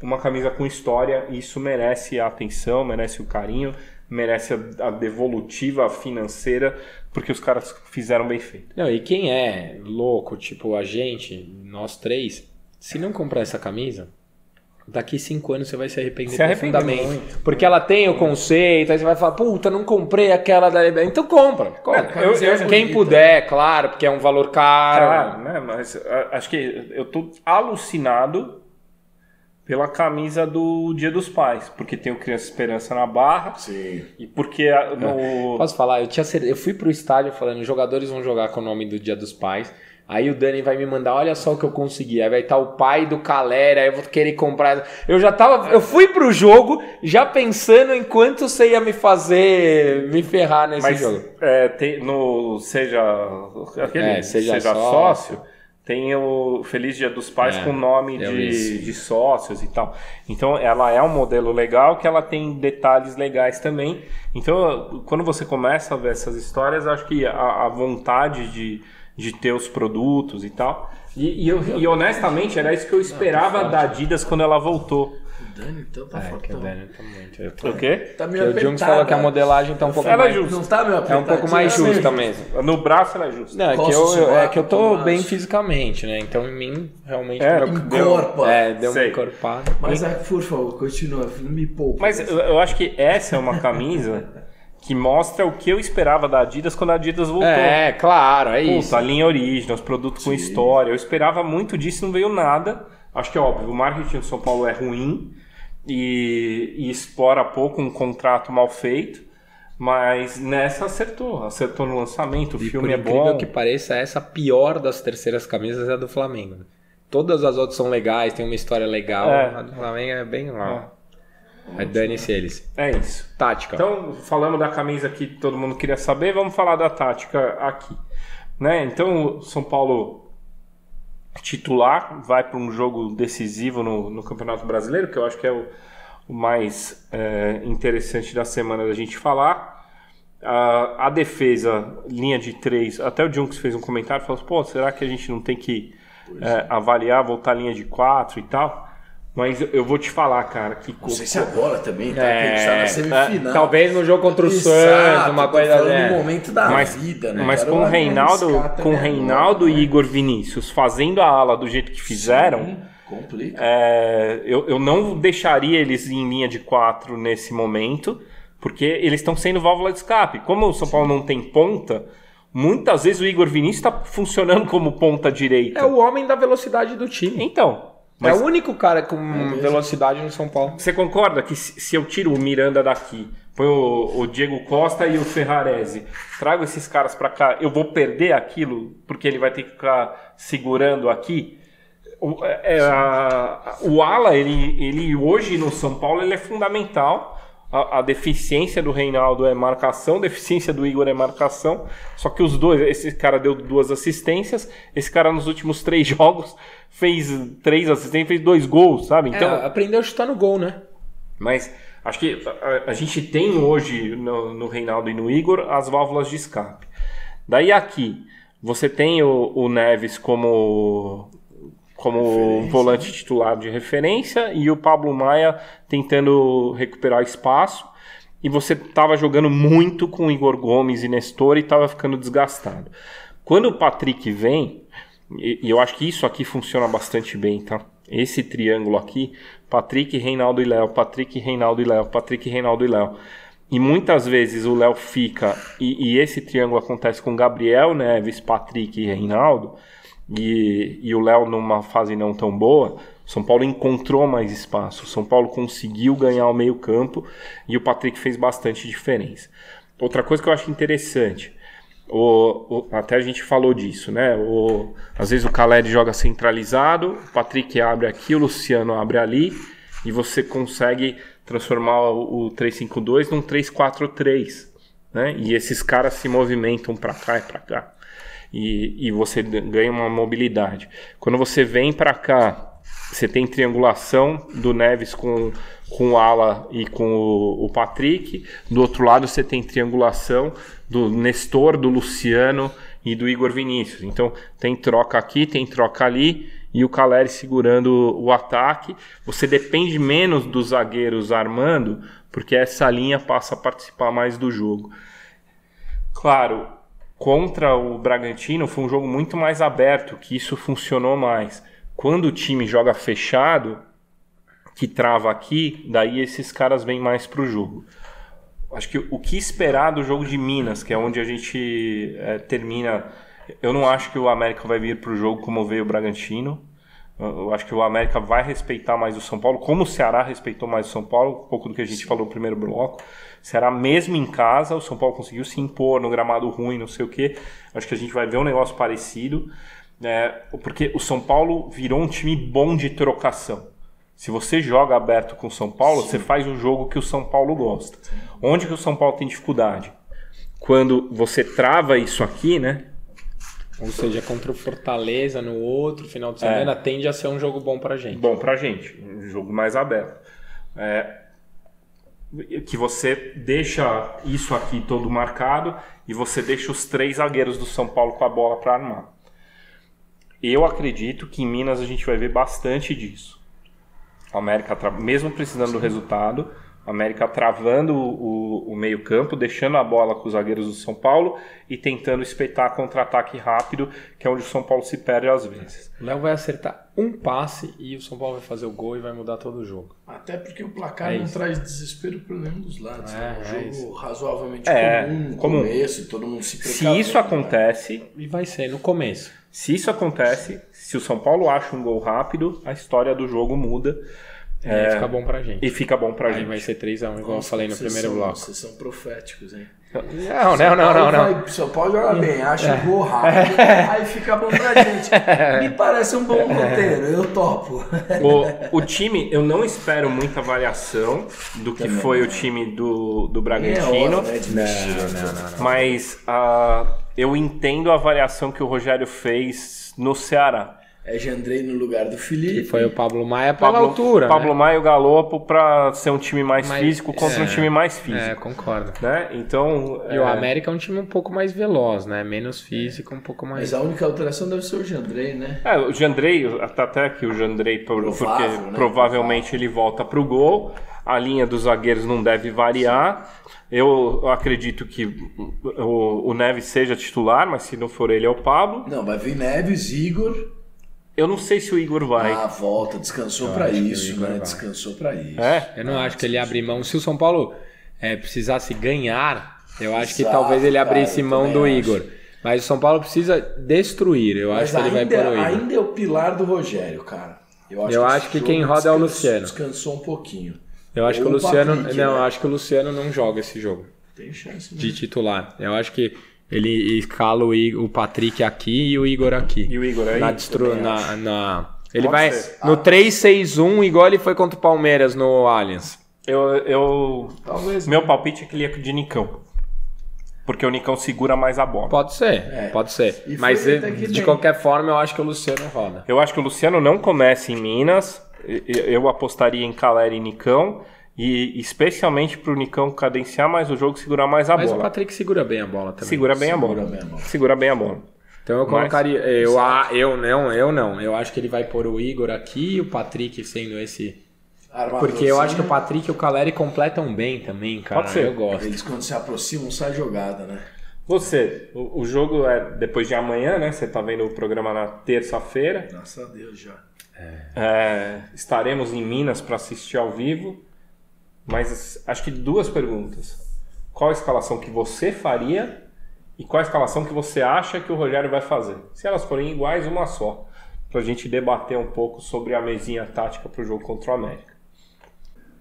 uma camisa com história, e isso merece a atenção, merece o carinho, merece a, a devolutiva financeira, porque os caras fizeram bem feito. Não, e quem é louco, tipo a gente, nós três, se não comprar essa camisa, daqui cinco anos você vai se arrepender Se profundamente. muito. Porque ela tem o conceito, aí você vai falar, puta, não comprei aquela da Então compra. compra. É, eu- eu- Quem bonita. puder, claro, porque é um valor caro. Claro, né? Mas acho que eu tô alucinado pela camisa do Dia dos Pais, porque tem o Criança Esperança na barra Sim. e porque no Posso falar? Eu, tinha eu fui pro estádio falando, os jogadores vão jogar com o nome do Dia dos Pais. Aí o Dani vai me mandar, olha só o que eu consegui. Aí vai estar o pai do Calera, aí eu vou querer comprar. Eu já tava. Eu fui pro jogo já pensando em quanto você ia me fazer me ferrar nesse mas jogo. é, tem no seja aquele É, seja seja, sócio. sócio. tem o Feliz Dia dos Pais É, com nome de, de sócios e tal. Então ela é um modelo legal que ela tem detalhes legais também. Então quando você começa a ver essas histórias, acho que a, a vontade de, de ter os produtos e tal. E, e eu- e honestamente era isso que eu esperava da Adidas quando ela voltou. O Dani, então, tá É, que fortão. o Dani tá muito. Eu tô... O quê? Tá Que meio o. Junks falou que a modelagem tá um pouco Ela é mais. justa. Não tá meio É apertado. um pouco mais justa mesmo. No braço ela é justa. Não, é que, eu, é que eu tô bem fisicamente, né? Então em mim, realmente. É, Encorpa. É, deu uma Sei. encorpada. Mas, ah, por favor, continua. Não me poupa. Mas eu, eu acho que essa é uma camisa que mostra o que eu esperava da Adidas quando a Adidas voltou. É, claro, é isso. Puta, a linha origem, os produtos com história. Eu esperava muito disso, não veio nada. Acho que é óbvio, o marketing do São Paulo é ruim e, e explora pouco um contrato mal feito. Mas nessa acertou, acertou no lançamento, o E filme por é incrível bom. que pareça, essa pior das terceiras camisas é a do Flamengo. Todas as outras são legais, tem uma história legal. É. A do Flamengo é bem lá. É. Dane-se eles. É isso. Tática. Então, falando da camisa que todo mundo queria saber, vamos falar da tática aqui. Né? Então, o São Paulo titular vai para um jogo decisivo no, no Campeonato Brasileiro, que eu acho que é o, o mais é, interessante da semana da gente falar. A, a defesa, linha de três, até o Junks fez um comentário, falou pô, será que a gente não tem que é, avaliar, voltar a linha de quatro e tal? Mas eu- vou te falar, cara, que... Não sei se agora também, tá? É, Porque a gente tá na semifinal. Talvez no jogo contra o Santos, uma coisa né? no momento da Mas, vida, né? mas com o Reinaldo, também com o Reinaldo né? e Igor Vinícius fazendo a ala do jeito que fizeram, Sim, Complica. é, eu, eu não deixaria eles em linha de quatro nesse momento, porque eles estão sendo válvula de escape. Como o São Paulo não tem ponta, muitas vezes o Igor Vinícius está funcionando como ponta direita. É o homem da velocidade do time. Então, Mas- É o único cara com mesmo. velocidade no São Paulo. Você concorda que se eu tiro o Miranda daqui, põe o, o Diego Costa e o Ferrarese, trago esses caras pra cá, eu vou perder aquilo porque ele vai ter que ficar segurando aqui? O, é, a- o ala, ele, ele hoje no São Paulo, ele é fundamental. A, a deficiência do Reinaldo é marcação, a deficiência do Igor é marcação. Só que os dois, esse cara deu duas assistências, esse cara nos últimos três jogos fez três assistências, fez dois gols, sabe? Então, é, aprendeu a chutar no gol, né? mas acho que a, a gente tem hoje no, no Reinaldo e no Igor as válvulas de escape. Daí aqui, você tem o, o Neves como, como Referência, volante titular de referência e o Pablo Maia tentando recuperar espaço. E você estava jogando muito com Igor Gomes e Nestor e estava ficando desgastado. Quando o Patrick vem, e, e eu acho que isso aqui funciona bastante bem, tá? Esse triângulo aqui, Patrick, Reinaldo e Léo, Patrick, Reinaldo e Léo, Patrick, Reinaldo e Léo. E muitas vezes o Léo fica, e, e esse triângulo acontece com Gabriel Neves, Patrick e Reinaldo, e, e o Léo numa fase não tão boa, São Paulo encontrou mais espaço, São Paulo conseguiu ganhar o meio campo e o Patrick fez bastante diferença. Outra coisa que eu acho interessante, o, o- até a gente falou disso, né? O, às vezes o Caleri joga centralizado, o Patrick abre aqui, o Luciano abre ali, e você consegue transformar o, o 3-5-2 num 3-4-3, né? E esses caras se movimentam para cá e para cá. E, e você ganha uma mobilidade. Quando você vem para cá, você tem triangulação do Neves com, com o Ala e com o, o Patrick. Do outro lado, você tem triangulação do Nestor, do Luciano e do Igor Vinícius. Então, tem troca aqui, tem troca ali e o Caleri segurando o ataque. Você depende menos dos zagueiros armando, porque essa linha passa a participar mais do jogo. Claro, contra o Bragantino foi um jogo muito mais aberto, que isso funcionou mais. Quando o time joga fechado, que trava aqui, daí esses caras vêm mais pro jogo. Acho que o que esperar do jogo de Minas, que é onde a gente eh, termina. Eu não acho que o América vai vir pro jogo como veio o Bragantino. Eu acho que o América vai respeitar mais o São Paulo, como o Ceará respeitou mais o São Paulo, um pouco do que a gente falou no primeiro bloco. O Ceará, mesmo em casa, o São Paulo conseguiu se impor no gramado ruim, não sei o quê. Acho que a gente vai ver um negócio parecido, né? porque o São Paulo virou um time bom de trocação. Se você joga aberto com o São Paulo, você faz o jogo que o São Paulo gosta. Onde que o São Paulo tem dificuldade? Quando você trava isso aqui, né? Ou seja, contra o Fortaleza no outro final de semana, tende a ser um jogo bom pra gente. Bom pra gente, um jogo mais aberto. É, que você deixa isso aqui todo marcado e você deixa os três zagueiros do São Paulo com a bola para armar. Eu acredito que em Minas a gente vai ver bastante disso. A América, mesmo precisando do resultado, a América travando o, o meio-campo, deixando a bola com os zagueiros do São Paulo e tentando espetar contra-ataque rápido, que é onde o São Paulo se perde às vezes. O Léo vai acertar um passe e o São Paulo vai fazer o gol e vai mudar todo o jogo. Até porque o placar É não isso. traz desespero por nenhum dos lados. É, né? Um é jogo isso. razoavelmente É, comum no comum. começo, todo mundo se Se precavendo, isso né? acontece, E vai ser no começo. Se isso acontece, se o São Paulo acha um gol rápido, a história do jogo muda E aí fica bom pra gente. e fica bom pra Aí gente. vai ser 3x1, igual eu falei no primeiro são- bloco. Vocês são proféticos, hein? Não, não, não, não, não. Vai, São Paulo joga bem, acha gol rápido, aí fica bom pra gente. Me parece um bom roteiro, eu topo. O, o time, eu não espero muita variação do que Também foi o time do, do É Bragantino, hora, né, mexer. não, não, não. mas ah, eu entendo a variação que o Rogério fez no Ceará. É Jandrei no lugar do Felipe. Que foi o Pablo Maia pela Pablo, altura. Pablo né? Maia e o Galopo para ser um time mais, Mais- físico contra um é. time mais É, físico. concordo. Né? Então, E o é, América é um time um pouco mais veloz, né? Menos físico, um pouco mais. Mas a única alteração deve ser o Jandrei, né? É, o Jandrei, tá até aqui o Jandrei, Provável, porque né? provavelmente ele volta pro gol. A linha dos zagueiros não deve variar. Eu acredito que o, o Neves seja titular, mas se não for ele, é o Pablo. Não, vai vir Neves, Igor. Eu não sei se o Igor vai. Ah, volta, descansou Eu pra acho que o isso, né? vai. Descansou pra isso. É? Eu não acho que ele abre mão. Se o São Paulo é, precisasse ganhar, eu acho que Exato, talvez ele cara, abrisse eu mão do acho. Igor. Mas o São Paulo precisa destruir. Eu Mas acho que ele vai pôr o Igor. ainda é o pilar do Rogério, cara. Eu acho que esse quem jogo roda é o Luciano. Descansou um pouquinho. Eu acho que o Ou Luciano. Patrick, não, né? eu acho que o Luciano não joga esse jogo Tem chance, né? de titular. Eu acho que ele escala o, I- o Patrick aqui e o Igor aqui. E o Igor aí? na, destru- na, na- Ele Pode vai ser. no 3-6-1, igual ele foi contra o Palmeiras no Allianz. Eu, eu, Talvez. meu palpite é que ele ia de Nicão. Porque o Nicão segura mais a bola. Pode ser, É. pode ser. E Mas de qualquer forma, eu acho que o Luciano roda. Eu acho que o Luciano não começa em Minas. Eu apostaria em Caleri e Nicão. E especialmente pro Nicão cadenciar mais o jogo, segurar mais a Mas o bola. Patrick segura bem a bola também. Segura bem a Segura bola. bem a bola. Segura bem a bola. Então eu Mas- colocaria. Eu, ah, eu não, eu não. Eu acho que ele vai pôr o Igor aqui e o Patrick sendo esse. Porque eu acho que o Patrick e o Caleri completam bem também, cara. Pode ser. Eu gosto. Eles quando se aproximam, sai jogada, né? Você, o, o jogo é depois de amanhã, né? Você tá vendo o programa na terça-feira. Graças a Deus já. É, estaremos em Minas para assistir ao vivo. Mas acho que duas perguntas. Qual a escalação que você faria e qual a escalação que você acha que o Rogério vai fazer? Se elas forem iguais, uma só. Pra gente debater um pouco sobre a mesinha tática pro jogo contra o América.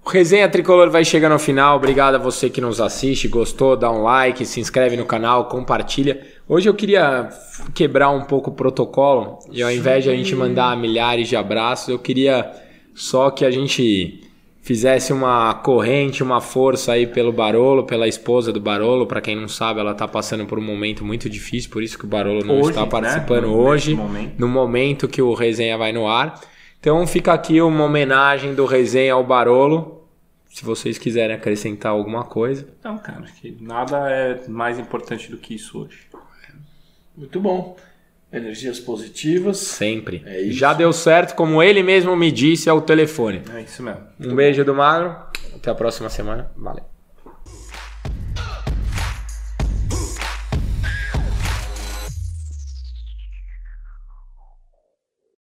O Resenha Tricolor vai chegando ao final. Obrigado a você que nos assiste, gostou, dá um like, se inscreve no canal, compartilha. Hoje eu queria quebrar um pouco o protocolo e ao invés de a gente mandar milhares de abraços, eu queria só que a gente fizesse uma corrente, uma força aí pelo Barolo, pela esposa do Barolo. Para quem não sabe, ela tá passando por um momento muito difícil, por isso que o Barolo não Hoje, está né? participando Nesse hoje, momento. no momento que o Resenha vai no ar. Então fica aqui uma homenagem do Resenha ao Barolo. Se vocês quiserem acrescentar alguma coisa. Não, cara, acho que nada é mais importante do que isso hoje. Muito bom. Energias positivas. Sempre. É isso. Já deu certo, como ele mesmo me disse ao telefone. É isso mesmo. Um beijo do Magro. Até a próxima semana. Valeu.